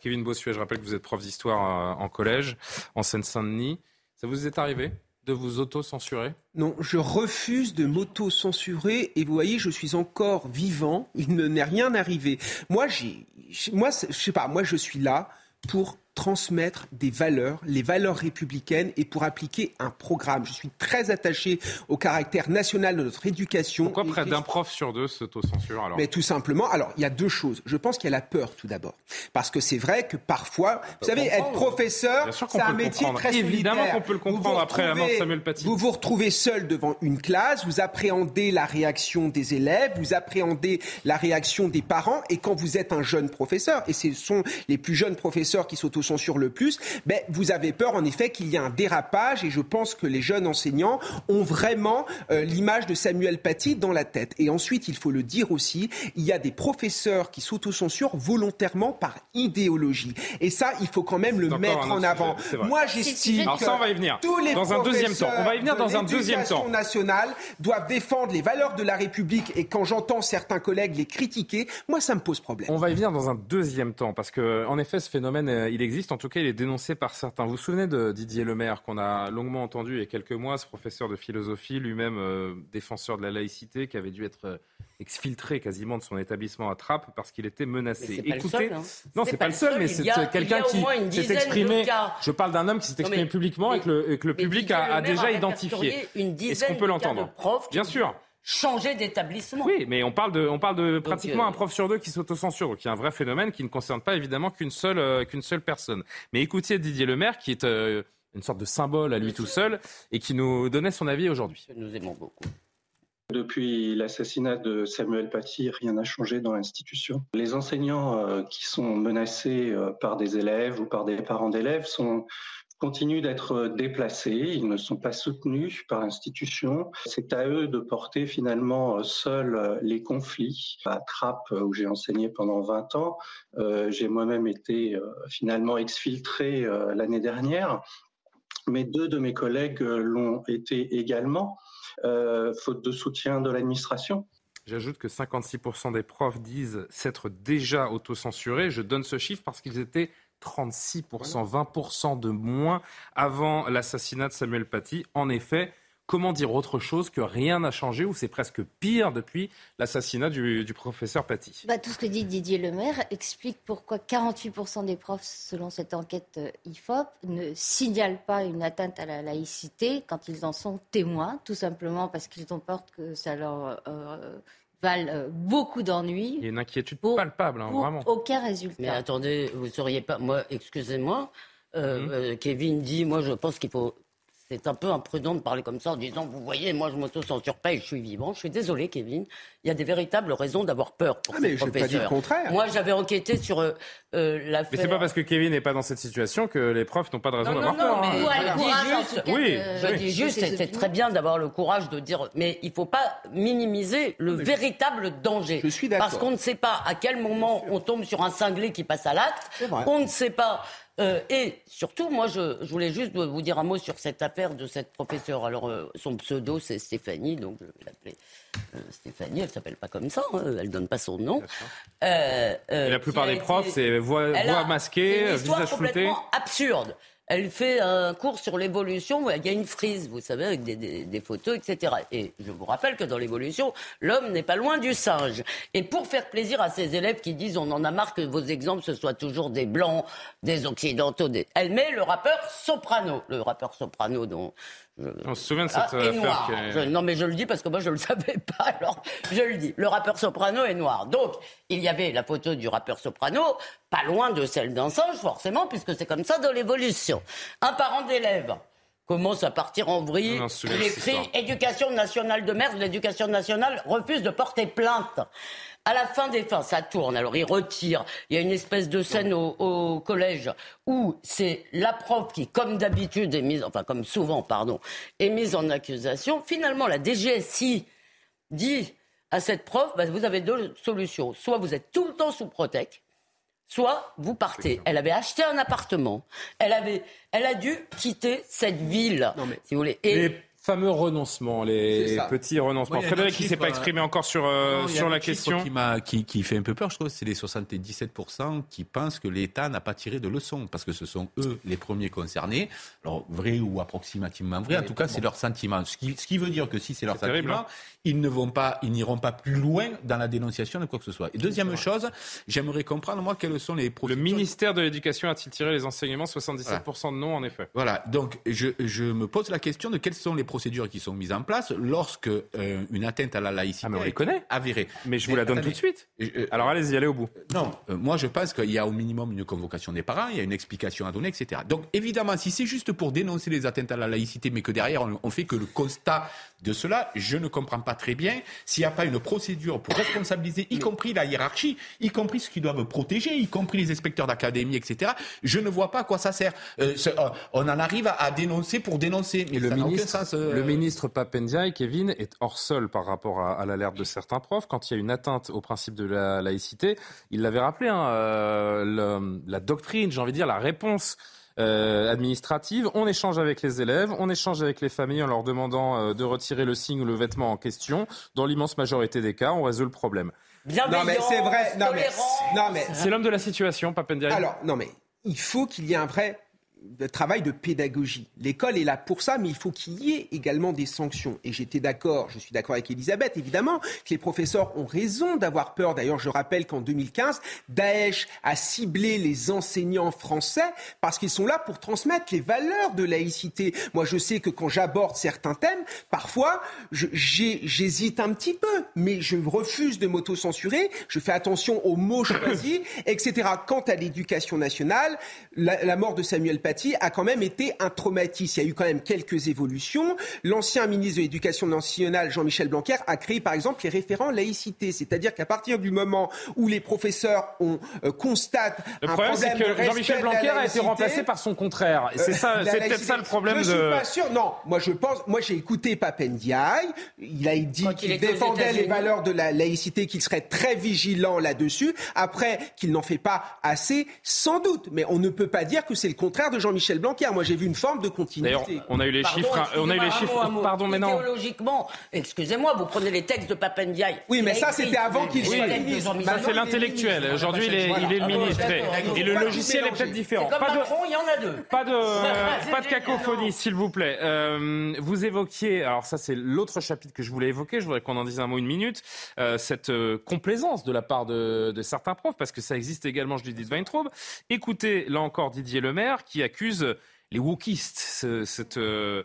Kevin Bossuet, je rappelle que vous êtes prof d'histoire en collège en Seine-Saint-Denis. Ça vous est arrivé vous auto-censurer? Non, je refuse de m'auto-censurer et vous voyez, je suis encore vivant, il ne m'est rien arrivé. Moi, j'ai, moi, je sais pas, moi je suis là pour transmettre des valeurs, les valeurs républicaines et pour appliquer un programme. Je suis très attaché au caractère national de notre éducation. Pourquoi près d'un prof sur deux s'autocensure alors? Mais tout simplement, alors il y a deux choses. Je pense qu'il y a la peur tout d'abord. Parce que c'est vrai que parfois, vous savez, être professeur, c'est un métier très. Évidemment qu'on peut le comprendre après la mort de Samuel Paty. Vous vous retrouvez seul devant une classe, vous appréhendez la réaction des élèves, vous appréhendez la réaction des parents et quand vous êtes un jeune professeur, et ce sont les plus jeunes professeurs qui s'autocensurent sur le plus, ben, vous avez peur en effet qu'il y ait un dérapage et je pense que les jeunes enseignants ont vraiment euh, l'image de Samuel Paty dans la tête. Et ensuite, il faut le dire aussi, il y a des professeurs qui s'autocensurent volontairement par idéologie. Et ça, il faut quand même le mettre en avant. Moi, j'estime que ça, on va y venir. tous les dans un deuxième temps. On va y venir dans un deuxième temps. nationale doivent défendre les valeurs de la République et quand j'entends certains collègues les critiquer, moi, ça me pose problème. On va y venir dans un deuxième temps parce que, en effet, ce phénomène, euh, il existe en tout cas, il est dénoncé par certains. Vous vous souvenez de Didier Lemaire, qu'on a longuement entendu il y a quelques mois, ce professeur de philosophie, lui-même euh, défenseur de la laïcité, qui avait dû être euh, exfiltré quasiment de son établissement à Trappes parce qu'il était menacé. Écoutez, hein. non, c'est pas, le seul, mais c'est quelqu'un qui s'est exprimé. Je parle d'un homme qui s'est exprimé publiquement et que le, public a, déjà identifié. Est-ce qu'on peut l'entendre? Bien sûr changer d'établissement. Oui, mais on parle de, on parle de pratiquement euh, un prof sur deux qui s'autocensure, donc il y a un vrai phénomène qui ne concerne pas évidemment qu'une seule, euh, qu'une seule personne. Mais écoutez Didier Lemaire, qui est euh, une sorte de symbole à lui tout seul, et qui nous donnait son avis aujourd'hui. Nous aimons beaucoup. Depuis l'assassinat de Samuel Paty, rien n'a changé dans l'institution. Les enseignants qui sont menacés par des élèves ou par des parents d'élèves sont continuent d'être déplacés, ils ne sont pas soutenus par l'institution. C'est à eux de porter finalement seuls les conflits. À Trappes, où j'ai enseigné pendant 20 ans, euh, j'ai moi-même été euh, finalement exfiltré euh, l'année dernière, mais deux de mes collègues l'ont été également, faute de soutien de l'administration. J'ajoute que 56% des profs disent s'être déjà autocensurés. Je donne ce chiffre parce qu'ils étaient 36%, 20% de moins avant l'assassinat de Samuel Paty. En effet, comment dire autre chose que rien n'a changé ou c'est presque pire depuis l'assassinat du, professeur Paty? Bah, Tout ce que dit Didier Lemaire explique pourquoi 48% des profs, selon cette enquête euh, IFOP, ne signalent pas une atteinte à la laïcité quand ils en sont témoins, tout simplement parce qu'ils ont peur que ça leur euh, valent euh, beaucoup d'ennuis. Il y a une inquiétude palpable, hein, vraiment. Aucun résultat. Mais attendez, vous ne seriez pas. Moi, excusez-moi, euh, mhm. euh, Kevin dit moi, je pense qu'il faut c'est un peu imprudent de parler comme ça en disant, vous voyez, moi je m'auto-censure pas et je suis vivant. Je suis désolé, Kevin. Il y a des véritables raisons d'avoir peur pour Ah, mais ces je n'ai pas dit le professeurs. contraire. Moi, j'avais enquêté sur euh, euh, l'affaire. Mais c'est pas parce que Kevin n'est pas dans cette situation que les profs n'ont pas de raison d'avoir non, non, peur. mais hein. je dis juste, Oui, je oui. dis juste, c'était très bien d'avoir le courage de dire, mais il faut pas minimiser le véritable danger. Je suis d'accord. Parce qu'on ne sait pas à quel moment on tombe sur un cinglé qui passe à l'acte. vrai. On ne sait pas. Euh, et surtout, moi, je, je voulais juste vous dire un mot sur cette affaire de cette professeure. Alors, euh, son pseudo, c'est Stéphanie, donc je vais l'appeler euh, Stéphanie. Elle s'appelle pas comme ça, hein, elle donne pas son nom. Euh, euh, Et la plupart des profs, c'est voix, voix masquée, histoire visage flouté. complètement absurde. Elle fait un cours sur l'évolution où il y a une frise, vous savez, avec des, des- des photos, etc. Et je vous rappelle que dans l'évolution, l'homme n'est pas loin du singe. Et pour faire plaisir à ces élèves qui disent on en a marre que vos exemples ce soient toujours des blancs, des occidentaux, des... elle met le rappeur Soprano, le rappeur Soprano dont On se souvient de ah, cette noir. est- Je- non, mais je le dis parce que moi, je ne le savais pas, alors je le dis. Le rappeur soprano est noir. Donc, il y avait la photo du rappeur soprano, pas loin de celle d'un singe, forcément, puisque c'est comme ça dans l'évolution. Un parent d'élève commence à partir en vrille. Il écrit. Éducation nationale de merde. L'éducation nationale refuse de porter plainte. À la fin des fins, ça tourne. Alors, il retire. Il y a une espèce de scène au, au collège où c'est la prof qui, comme d'habitude, est mise, enfin, comme souvent, pardon, est mise en accusation. Finalement, la DGSI dit à cette prof, bah, vous avez deux solutions. Soit vous êtes tout le temps sous protect, soit vous partez. Elle avait acheté un appartement. Elle avait, elle a dû quitter cette ville, si vous voulez. Et fameux renoncements, C'est les petits renoncements. Moi, Frédéric, qui s'est chiffre, pas euh, exprimé encore sur, euh, Non, il y a sur un la question. Qui, qui, qui fait un peu peur, je trouve, c'est les 77% qui pensent que l'État n'a pas tiré de leçons, parce que ce sont eux les premiers concernés. Alors, vrai ou approximativement vrai, en tout cas, c'est leur sentiment. Ce qui, ce qui veut dire que si c'est leur terrible, sentiment, hein. ils ne vont pas, ils n'iront pas plus loin dans la dénonciation de quoi que ce soit. Et deuxième chose, j'aimerais comprendre, moi, quelles sont les Le ministère de l'Éducation a-t-il tiré les enseignements? 77% de non, en effet. Voilà, donc je, je me pose la question de quelles sont les procédures qui sont mises en place lorsque euh, une atteinte à la laïcité Ah, mais on les est connaît. avérée. Mais je vous la donne attendez, tout de suite. euh, Alors allez-y, allez au bout. non, euh, moi je pense qu'il y a au minimum une convocation des parents, il y a une explication à donner, etc. Donc évidemment, si c'est juste pour dénoncer les atteintes à la laïcité, mais que derrière on, on fait que le constat de cela, je ne comprends pas très bien s'il n'y a pas une procédure pour responsabiliser, y compris la hiérarchie, y compris ceux qui doivent protéger, y compris les inspecteurs d'académie, etc. Je ne vois pas à quoi ça sert. Euh, euh, on en arrive à, à dénoncer pour dénoncer, mais le n'a aucun ministre, sens, euh, le ministre Papendiaï, Kevin, est hors sol par rapport à, à l'alerte de certains profs. Quand il y a une atteinte au principe de la laïcité, il l'avait rappelé, hein, euh, le- la doctrine, j'ai envie de dire, la réponse euh, administrative. On échange avec les élèves, on échange avec les familles en leur demandant euh, de retirer le signe ou le vêtement en question. Dans l'immense majorité des cas, on résout le problème. Non, mais c'est vrai. Non, mais, non, mais C'est l'homme de la situation, Papendiaï. Alors, non, mais il faut qu'il y ait un vrai de travail de pédagogie. L'école est là pour ça, mais il faut qu'il y ait également des sanctions. Et j'étais d'accord, je suis d'accord avec Elisabeth, évidemment, que les professeurs ont raison d'avoir peur. D'ailleurs, je rappelle qu'en 2015, Daesh a ciblé les enseignants français parce qu'ils sont là pour transmettre les valeurs de laïcité. Moi, je sais que quand j'aborde certains thèmes, parfois, j'hésite un petit peu, mais je refuse de m'auto-censurer. Je fais attention aux mots choisis, etc. Quant à l'éducation nationale, la, la mort de Samuel Paty a quand même été un traumatisme. Il y a eu quand même quelques évolutions. L'ancien ministre de l'Éducation nationale, Jean-Michel Blanquer, a créé par exemple les référents laïcité. C'est-à-dire qu'à partir du moment où les professeurs ont, euh, constatent Le un problème, c'est problème de que Jean-Michel Blanquer a été remplacé par son contraire. C'est euh, ça, la c'est peut-être ça le problème je de. suis pas sûr. Non, moi je pense. Moi j'ai écouté Papendiaï. Il a dit il qu'il aux défendait les valeurs de la laïcité, qu'il serait très vigilant là-dessus. Après, qu'il n'en fait pas assez, sans doute. Mais on ne peut pas dire que c'est le contraire de Jean-Michel Blanquer. Moi j'ai vu une forme de continuité. D'ailleurs, on a eu les Pardon, chiffres. hein, On a eu les excusez-moi, chiffres. Pardon, mais non. Idéologiquement, excusez-moi, vous prenez les textes de Papendiaï. Oui, mais a ça, c'était avant qu'il soit ministre. Ça, c'est Blanquer. l'intellectuel. Aujourd'hui, il est, il est le bon, ministre. Et, le logiciel est peut-être différent. C'est Pas de, il y en a deux. pas de, C'est pas de cacophonie, s'il vous plaît. Euh, vous évoquiez, alors ça c'est l'autre chapitre que je voulais évoquer, je voudrais qu'on en dise un mot une minute, euh, cette euh, complaisance de la part de, certains profs, parce que ça existe également, je l'ai dit, de Weintraub. Écoutez, là encore, Didier Lemaire, qui accuse les wokistes, ce- cette, euh,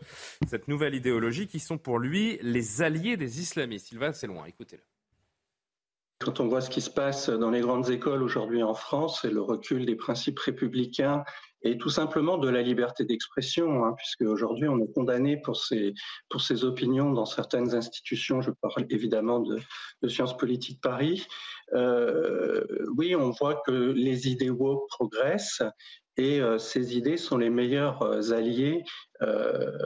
cette nouvelle idéologie, qui sont pour lui les alliés des islamistes. Il va assez loin, écoutez-le. Quand on voit ce qui se passe dans les grandes écoles aujourd'hui en France et le recul des principes républicains et tout simplement de la liberté d'expression, hein, puisque aujourd'hui on est condamné pour ses, pour ses opinions dans certaines institutions. Je parle évidemment de, de Sciences Politiques Paris. Euh, oui, on voit que les idées woke progressent et euh, ces idées sont les meilleurs euh, alliés euh,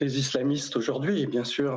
des islamistes aujourd'hui, bien sûr.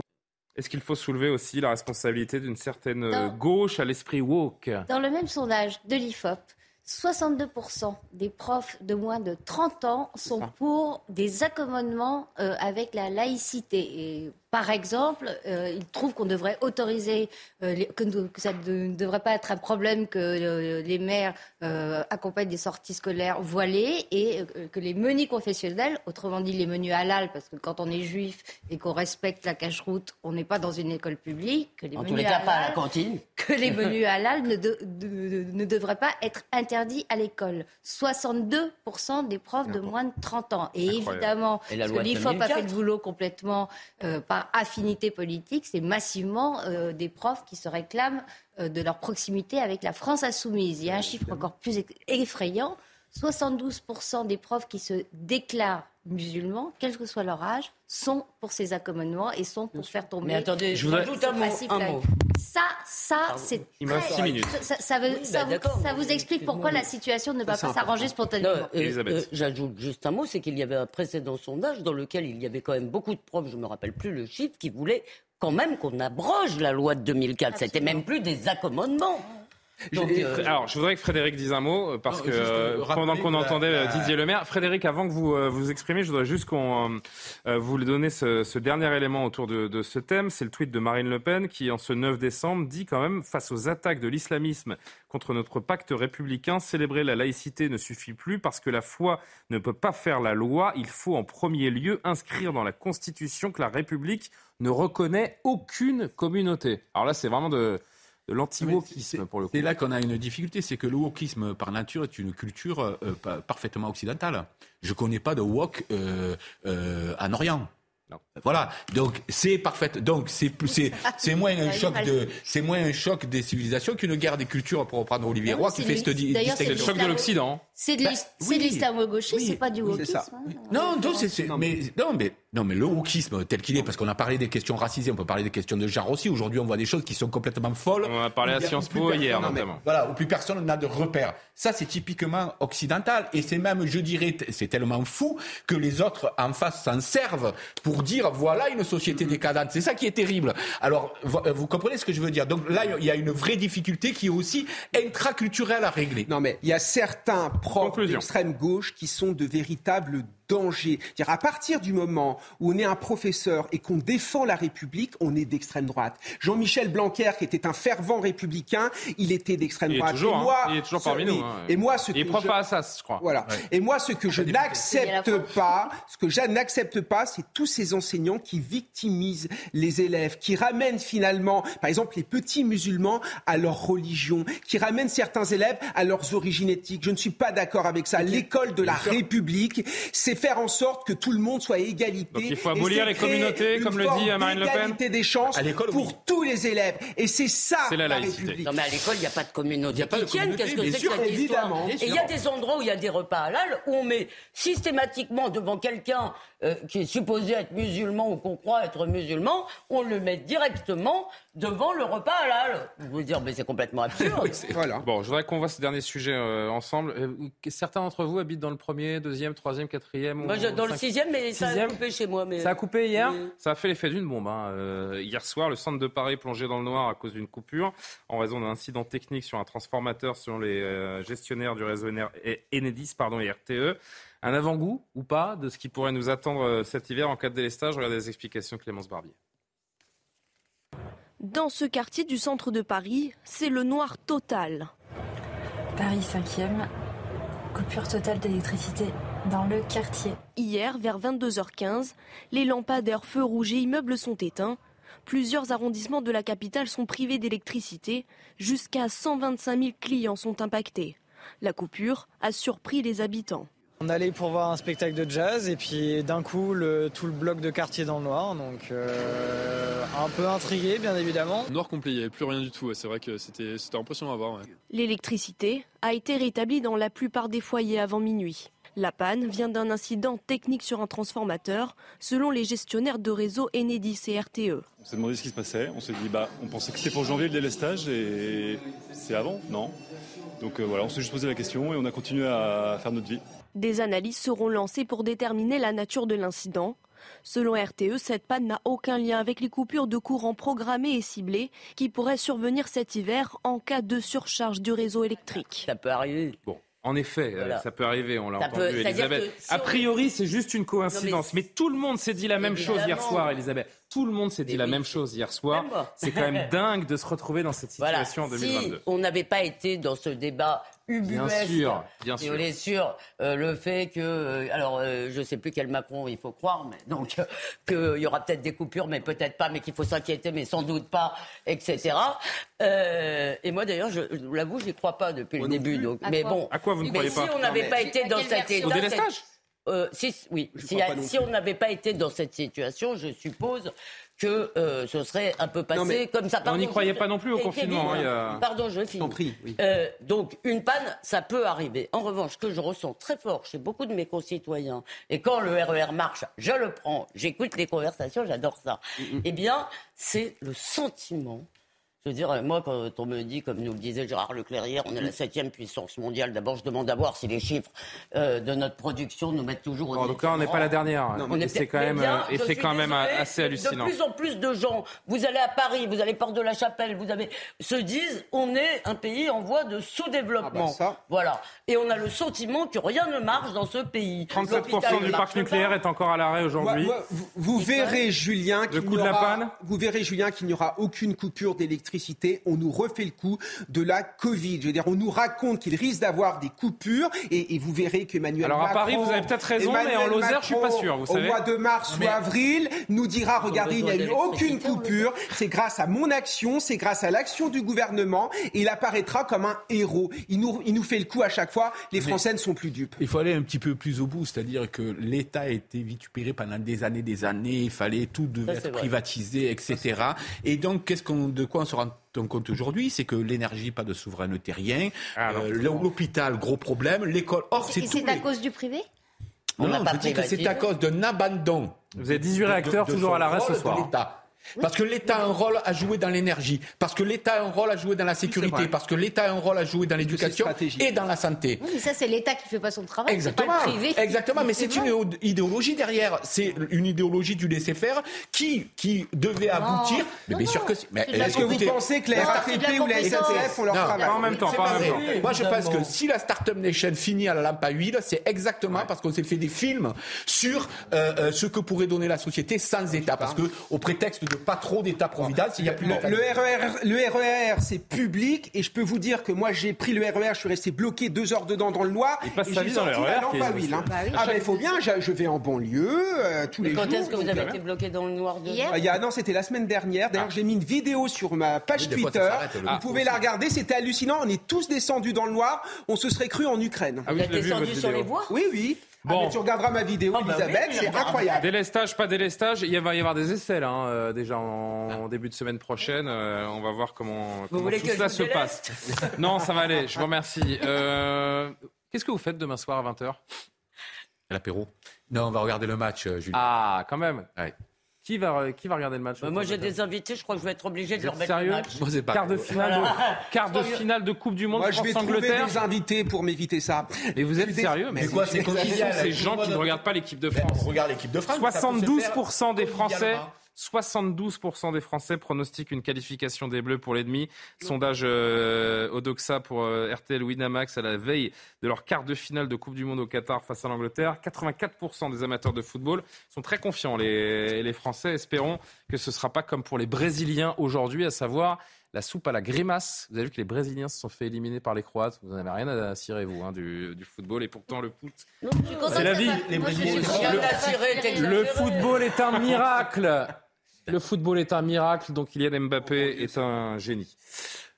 Est-ce qu'il faut soulever aussi la responsabilité d'une certaine gauche à l'esprit woke? Dans le même sondage de l'IFOP, 62% des profs de moins de 30 ans sont pour des accommodements euh, avec la laïcité. Et par exemple, euh, ils trouvent qu'on devrait autoriser, euh, les- que, que ça ne devrait pas être un problème que euh, les maires euh, accompagnent des sorties scolaires voilées et euh, que les menus confessionnels, autrement dit les menus halal, parce que quand on est juif et qu'on respecte la cache-route, on n'est pas dans une école publique, que les En tous menus les cas, pas à la halal- cantine. que les menus halal ne, de- de- ne devraient pas être interdits à l'école. 62% des profs de moins de 30 ans. Et Incroyable. évidemment, Et la parce loi que de l'IFOP a 2004. fait le boulot complètement euh, par affinité politique, c'est massivement euh, des profs qui se réclament euh, de leur proximité avec la France insoumise. Il y a un chiffre encore plus eff- effrayant. 72% des profs qui se déclarent musulmans, quel que soit leur âge, sont pour ces accommodements et sont pour faire tomber Mais attendez, je voudrais- j'ajoute un mot, un. Ça, ça, c'est Il me reste très- six minutes. Ça, ça veut- Oui, ça bah, vous, ça vous explique pourquoi la situation ne va pas s'arranger spontanément. Euh, euh, J'ajoute juste un mot, c'est qu'il y avait un précédent sondage dans lequel il y avait quand même beaucoup de profs, je me rappelle plus le chiffre, qui voulaient quand même qu'on abroge la loi de 2004. C'était même plus des accommodements. Donc, euh, Alors, je voudrais que Frédéric dise un mot, euh, parce Non, que euh, pendant qu'on entendait la- Didier Lemaire, Frédéric, avant que vous euh, vous exprimez, je voudrais juste qu'on vous donner ce, ce dernier élément autour de, de ce thème. C'est le tweet de Marine Le Pen qui, en ce 9 décembre, dit quand même, face aux attaques de l'islamisme contre notre pacte républicain, célébrer la laïcité ne suffit plus parce que la foi ne peut pas faire la loi. Il faut en premier lieu inscrire dans la Constitution que la République ne reconnaît aucune communauté. Alors là, c'est vraiment de, de l'anti-wokisme pour le coup. C'est là qu'on a une difficulté, c'est que le wokisme par nature est une culture euh, pa- parfaitement occidentale. Je ne connais pas de wok euh, euh, en Orient. Voilà, donc c'est parfait. Donc c'est plus, c'est, c'est moins un choc de, c'est moins un choc des civilisations qu'une guerre des cultures pour reprendre Olivier Ah Roy qui fait le- cette distinction. le choc de l'Occident. C'est de Bah, l'islamo-gauchisme, c'est pas du wokisme. c'est ça. hein. Non, non, c'est, c'est- mais, non, mais, non, mais le wokisme tel qu'il est, parce qu'on a parlé des questions racisées, on peut parler des questions de genre aussi. Aujourd'hui, on voit des choses qui sont complètement folles. On a parlé à Sciences Po personne- hier, non, mais notamment. Voilà, où plus personne n'a de repères. Ça, c'est typiquement occidental. Et c'est même, je dirais, c'est tellement fou que les autres en face s'en servent pour dire, voilà une société décadente. C'est ça qui est terrible. Alors, euh, vous comprenez ce que je veux dire? Donc là, il y a une vraie difficulté qui est aussi intraculturelle à régler. Non, mais il y a certains profs d'extrême gauche qui sont de véritables dangers. Dire à partir du moment où on est un professeur et qu'on défend la République, on est d'extrême droite. Jean-Michel Blanquer, qui était un fervent républicain, il était d'extrême Il est droite. toujours, et hein. moi, Il est toujours ce- parmi nous, hein. Et moi, ce Il est prof je- à Assas, je crois. Voilà. Ouais. Et moi, ce que je n'accepte pas, ce que je n'accepte pas, c'est tous ces enseignants qui victimisent les élèves, qui ramènent finalement, par exemple, les petits musulmans à leur religion, qui ramènent certains élèves à leurs origines éthiques. Je ne suis pas d'accord avec ça. L'école de la République, c'est faire en sorte que tout le monde soit à égalité. Donc il faut Et abolir les communautés, comme le dit Marine Le Pen. d'égalité des chances pour tous les élèves. Et c'est ça C'est la laïcité. République. Non, mais à l'école, il n'y a pas de communauté pas de communauté, Qu'est-ce que c'est que cette évidemment. histoire Et il y a des endroits où il y a des repas halal où on met systématiquement devant quelqu'un euh, qui est supposé être musulman ou qu'on croit être musulman, on le met directement devant le repas halal. Vous vous dire, mais c'est complètement absurde. Voilà. Bon, je voudrais qu'on voit ce dernier sujet euh, ensemble. Euh, certains d'entre vous habitent dans le premier, deuxième, troisième, quatrième Moi, ou je- dans le sixième, mais ça a Sixième coupé chez moi. Mais... Ça a coupé hier. Ça a fait l'effet d'une bombe. hein. Euh, hier soir, le centre de Paris plongé dans le noir à cause d'une coupure en raison d'un incident technique sur un transformateur selon les euh, gestionnaires du réseau Enedis pardon, et RTE. Un avant-goût ou pas de ce qui pourrait nous attendre euh, cet hiver en cas de délestage? Regardez les explications de Clémence Barbier. Dans ce quartier du centre de Paris, c'est le noir total. Paris 5e, coupure totale d'électricité dans le quartier. Hier, vers 22h15, les lampadaires feux rouges et immeubles sont éteints. Plusieurs arrondissements de la capitale sont privés d'électricité. Jusqu'à 125 000 clients sont impactés. La coupure a surpris les habitants. On allait pour voir un spectacle de jazz et puis d'un coup le, tout le bloc de quartier dans le noir. Donc euh, un peu intrigué bien évidemment. Noir complet, il n'y avait plus rien du tout. C'est vrai que c'était c'était impressionnant à voir. ouais. L'électricité a été rétablie dans la plupart des foyers avant minuit. La panne vient d'un incident technique sur un transformateur, selon les gestionnaires de réseau Enedis et RTE. On s'est demandé ce qui se passait. On s'est dit, bah, on pensait que c'était pour janvier le délestage et c'est avant, non? Donc euh, voilà, on s'est juste posé la question et on a continué à faire notre vie. Des analyses seront lancées pour déterminer la nature de l'incident. Selon RTE, cette panne n'a aucun lien avec les coupures de courant programmées et ciblées qui pourraient survenir cet hiver en cas de surcharge du réseau électrique. Ça peut arriver. Bon. En effet, euh, Voilà. ça peut arriver, on l'a entendu, peut- Elisabeth. si a on- priori, c'est juste une coïncidence. mais... tout le monde s'est dit la même chose hier soir, Elisabeth. Tout le monde s'est dit la même chose hier soir. C'est quand même dingue de se retrouver dans cette Voilà. situation en 2022. Si on n'avait pas été dans ce débat ubuesque, Bien sûr, bien si sûr. on est sûr, euh, le fait que, euh, alors, euh, je sais plus quel Macron il faut croire, mais donc euh, qu'il y aura peut-être des coupures, mais peut-être pas, mais qu'il faut s'inquiéter, mais sans doute pas, etc. Euh, et moi d'ailleurs, je, je vous l'avoue, je n'y crois pas depuis le début. Donc, À mais quoi bon, À quoi vous ne mais croyez si pas on n'avait pas mais- été dans cette dans cette- euh, si, oui, si, si on n'avait pas été dans cette situation, je suppose que euh, ce serait un peu passé Non, mais comme ça. on n'y croyait je- pas non plus au Et confinement, hein, a- Pardon, je finis. Euh, donc, une panne, ça peut arriver. En revanche, ce que je ressens très fort chez beaucoup de mes concitoyens, et quand le RER marche, je le prends, j'écoute les conversations, j'adore ça. Eh bien, c'est le sentiment. Je veux dire, euh, moi, quand on me dit, comme nous le disait Gérard Leclerc hier, on est la septième puissance mondiale. D'abord, je demande à voir si les chiffres euh, de notre production nous mettent toujours au En tout cas, on n'est pas la dernière. on Et est c'est quand même, bien, euh, et c'est suis quand même désolée, assez hallucinant. De plus en plus de gens, vous allez à Paris, vous allez Porte de la Chapelle, vous avez, se disent, on est un pays en voie de sous-développement. Ah bah Voilà. Et on a le sentiment que rien ne marche dans ce pays. 37% L'hôpital du parc nucléaire pas. est encore à l'arrêt aujourd'hui. Vous verrez, Julien, qu'il n'y aura aucune coupure d'électricité. On nous refait le coup de la Covid. Je veux dire, on nous raconte qu'il risque d'avoir des coupures, et, et vous verrez qu'Emmanuel Alors, à Macron, Paris, vous avez peut-être raison, mais Emmanuel en Lozère, je suis pas Macron, sûr, vous Au savez. mois de mars ou avril, nous dira, regardez, il n'y a eu aucune coupure. C'est grâce à mon action, c'est grâce à l'action du gouvernement, et il apparaîtra comme un héros. Il nous, il nous fait le coup à chaque fois. Les Mais- Français ne sont plus dupes. Il faut aller un petit peu plus au bout, c'est-à-dire que l'État a été vitupéré pendant des années, des années. Il fallait tout devait Ça, être privatisé, etc. Et donc, qu'est-ce qu'on, de quoi on se rend compte aujourd'hui C'est que l'énergie, pas de souveraineté, rien. Euh, L'hôpital, gros problème. L'école, or c'est c'est à cause du privé Non, On non, je dis que c'est à cause d'un abandon. Vous avez 18 de- de- réacteurs de toujours à l'arrêt ce de soir. Parce que l'État a un rôle à jouer dans l'énergie, parce que l'État a un rôle à jouer dans la sécurité, parce que l'État a un rôle à jouer dans l'éducation et dans la santé. Oui, mais ça, c'est l'État qui fait pas son travail. c'est pas Exactement, le privé. exactement. Mais c'est une idéo- idéologie derrière. C'est une idéologie du laisser-faire qui, qui devait aboutir. Mais bien sûr que si. Mais, Est-ce que vous pensez que la RATP ou la. SNCF font leur Non, travail Pas en même temps, pas en même temps. Moi, je pense que si la Startup Nation finit à la lampe à huile, c'est exactement parce qu'on s'est fait des films sur euh, euh, ce que pourrait donner la société sans État. Parce que, au prétexte de pas trop d'État-providence, il n'y a plus Le, d'État. le RER, le RER, c'est public et je peux vous dire que moi j'ai pris le RER, je suis resté bloqué deux heures dedans dans le noir. Il passe et sa vie dans le RER, hein. Bah oui. Ah ben il faut bien, je, je vais en banlieue euh, tous les Quand jours. est-ce que vous avez été bloqué dans le noir de Hier Ah, il y a, non, c'était la semaine dernière. D'ailleurs, j'ai mis une vidéo sur ma page Oui, Twitter. Vous Ah, pouvez la regarder. C'était hallucinant. On est tous descendus dans le noir. On se serait cru en Ukraine. Ah oui, Vous êtes descendu sur les voies? Oui, oui. Ah, Bon. mais tu regarderas ma vidéo, Ah, bah oui, Elisabeth. oui, c'est incroyable. Délestage, pas délestage. Il va y avoir des essais là, hein, euh, déjà en, en début de semaine prochaine. Euh, on va voir comment, comment tout vous se passe. non, ça va aller. Je vous remercie. Euh, Qu'est-ce que vous faites demain soir à 20h L'apéro. Non, on va regarder le match, euh, Julien. Ah, quand même. Ouais. Qui va, qui va regarder le match Bah, Moi, j'ai des invités, je crois que je vais être obligé de leur mettre le sérieux match. Moi, c'est pas. Quart de finale, Voilà. de, quart de finale de Coupe du Monde Moi, je vais trouver des invités pour m'éviter ça. Mais vous êtes sérieux Mais quoi, c'est Qui sont convivial, ces gens le qui ne regardent pas l'équipe de Ben, France on regarde l'équipe de France. ça peut se faire 72% des Français. 72% des Français pronostiquent une qualification des Bleus pour l'ennemi. Sondage euh, Odoxa pour euh, RTL Winamax à la veille de leur quart de finale de Coupe du Monde au Qatar face à l'Angleterre. 84% des amateurs de football sont très confiants, les, les Français. Espérons que ce ne sera pas comme pour les Brésiliens aujourd'hui, à savoir la soupe à la grimace. Vous avez vu que les Brésiliens se sont fait éliminer par les Croates. Vous n'avez rien à cirer, vous, hein, du, du football. Et pourtant, le foot, C'est la vie. Les Brésiliens, le football est un miracle. Le football est un miracle, donc Kylian Mbappé est un génie.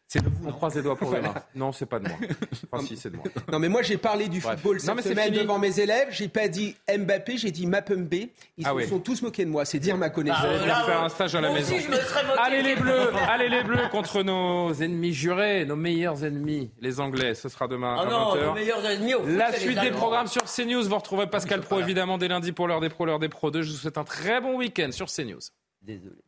C'est de vous. On croise les doigts pour demain. Non, c'est pas de moi. Enfin, si, c'est de moi. Non, mais moi, j'ai parlé du Bref. football Non, cette mais c'est semaine fini. devant mes élèves. J'ai pas dit Mbappé, j'ai dit Mapembe. Ils Ah se oui. sont tous moqués de moi. C'est dire ma connaissance. Venir faire un stage à la maison. aussi, je me serais moqué. Allez les bleus, allez les bleus contre nos ennemis jurés, nos meilleurs ennemis, les Anglais. Ce sera demain Ah à non, 20h. nos meilleurs ennemis au La suite des programmes sur CNews. Vous retrouverez Pascal Pro évidemment dès lundi pour l'heure des pros, l'heure des pros 2. Je vous souhaite un très bon week-end sur CNews. Désolé.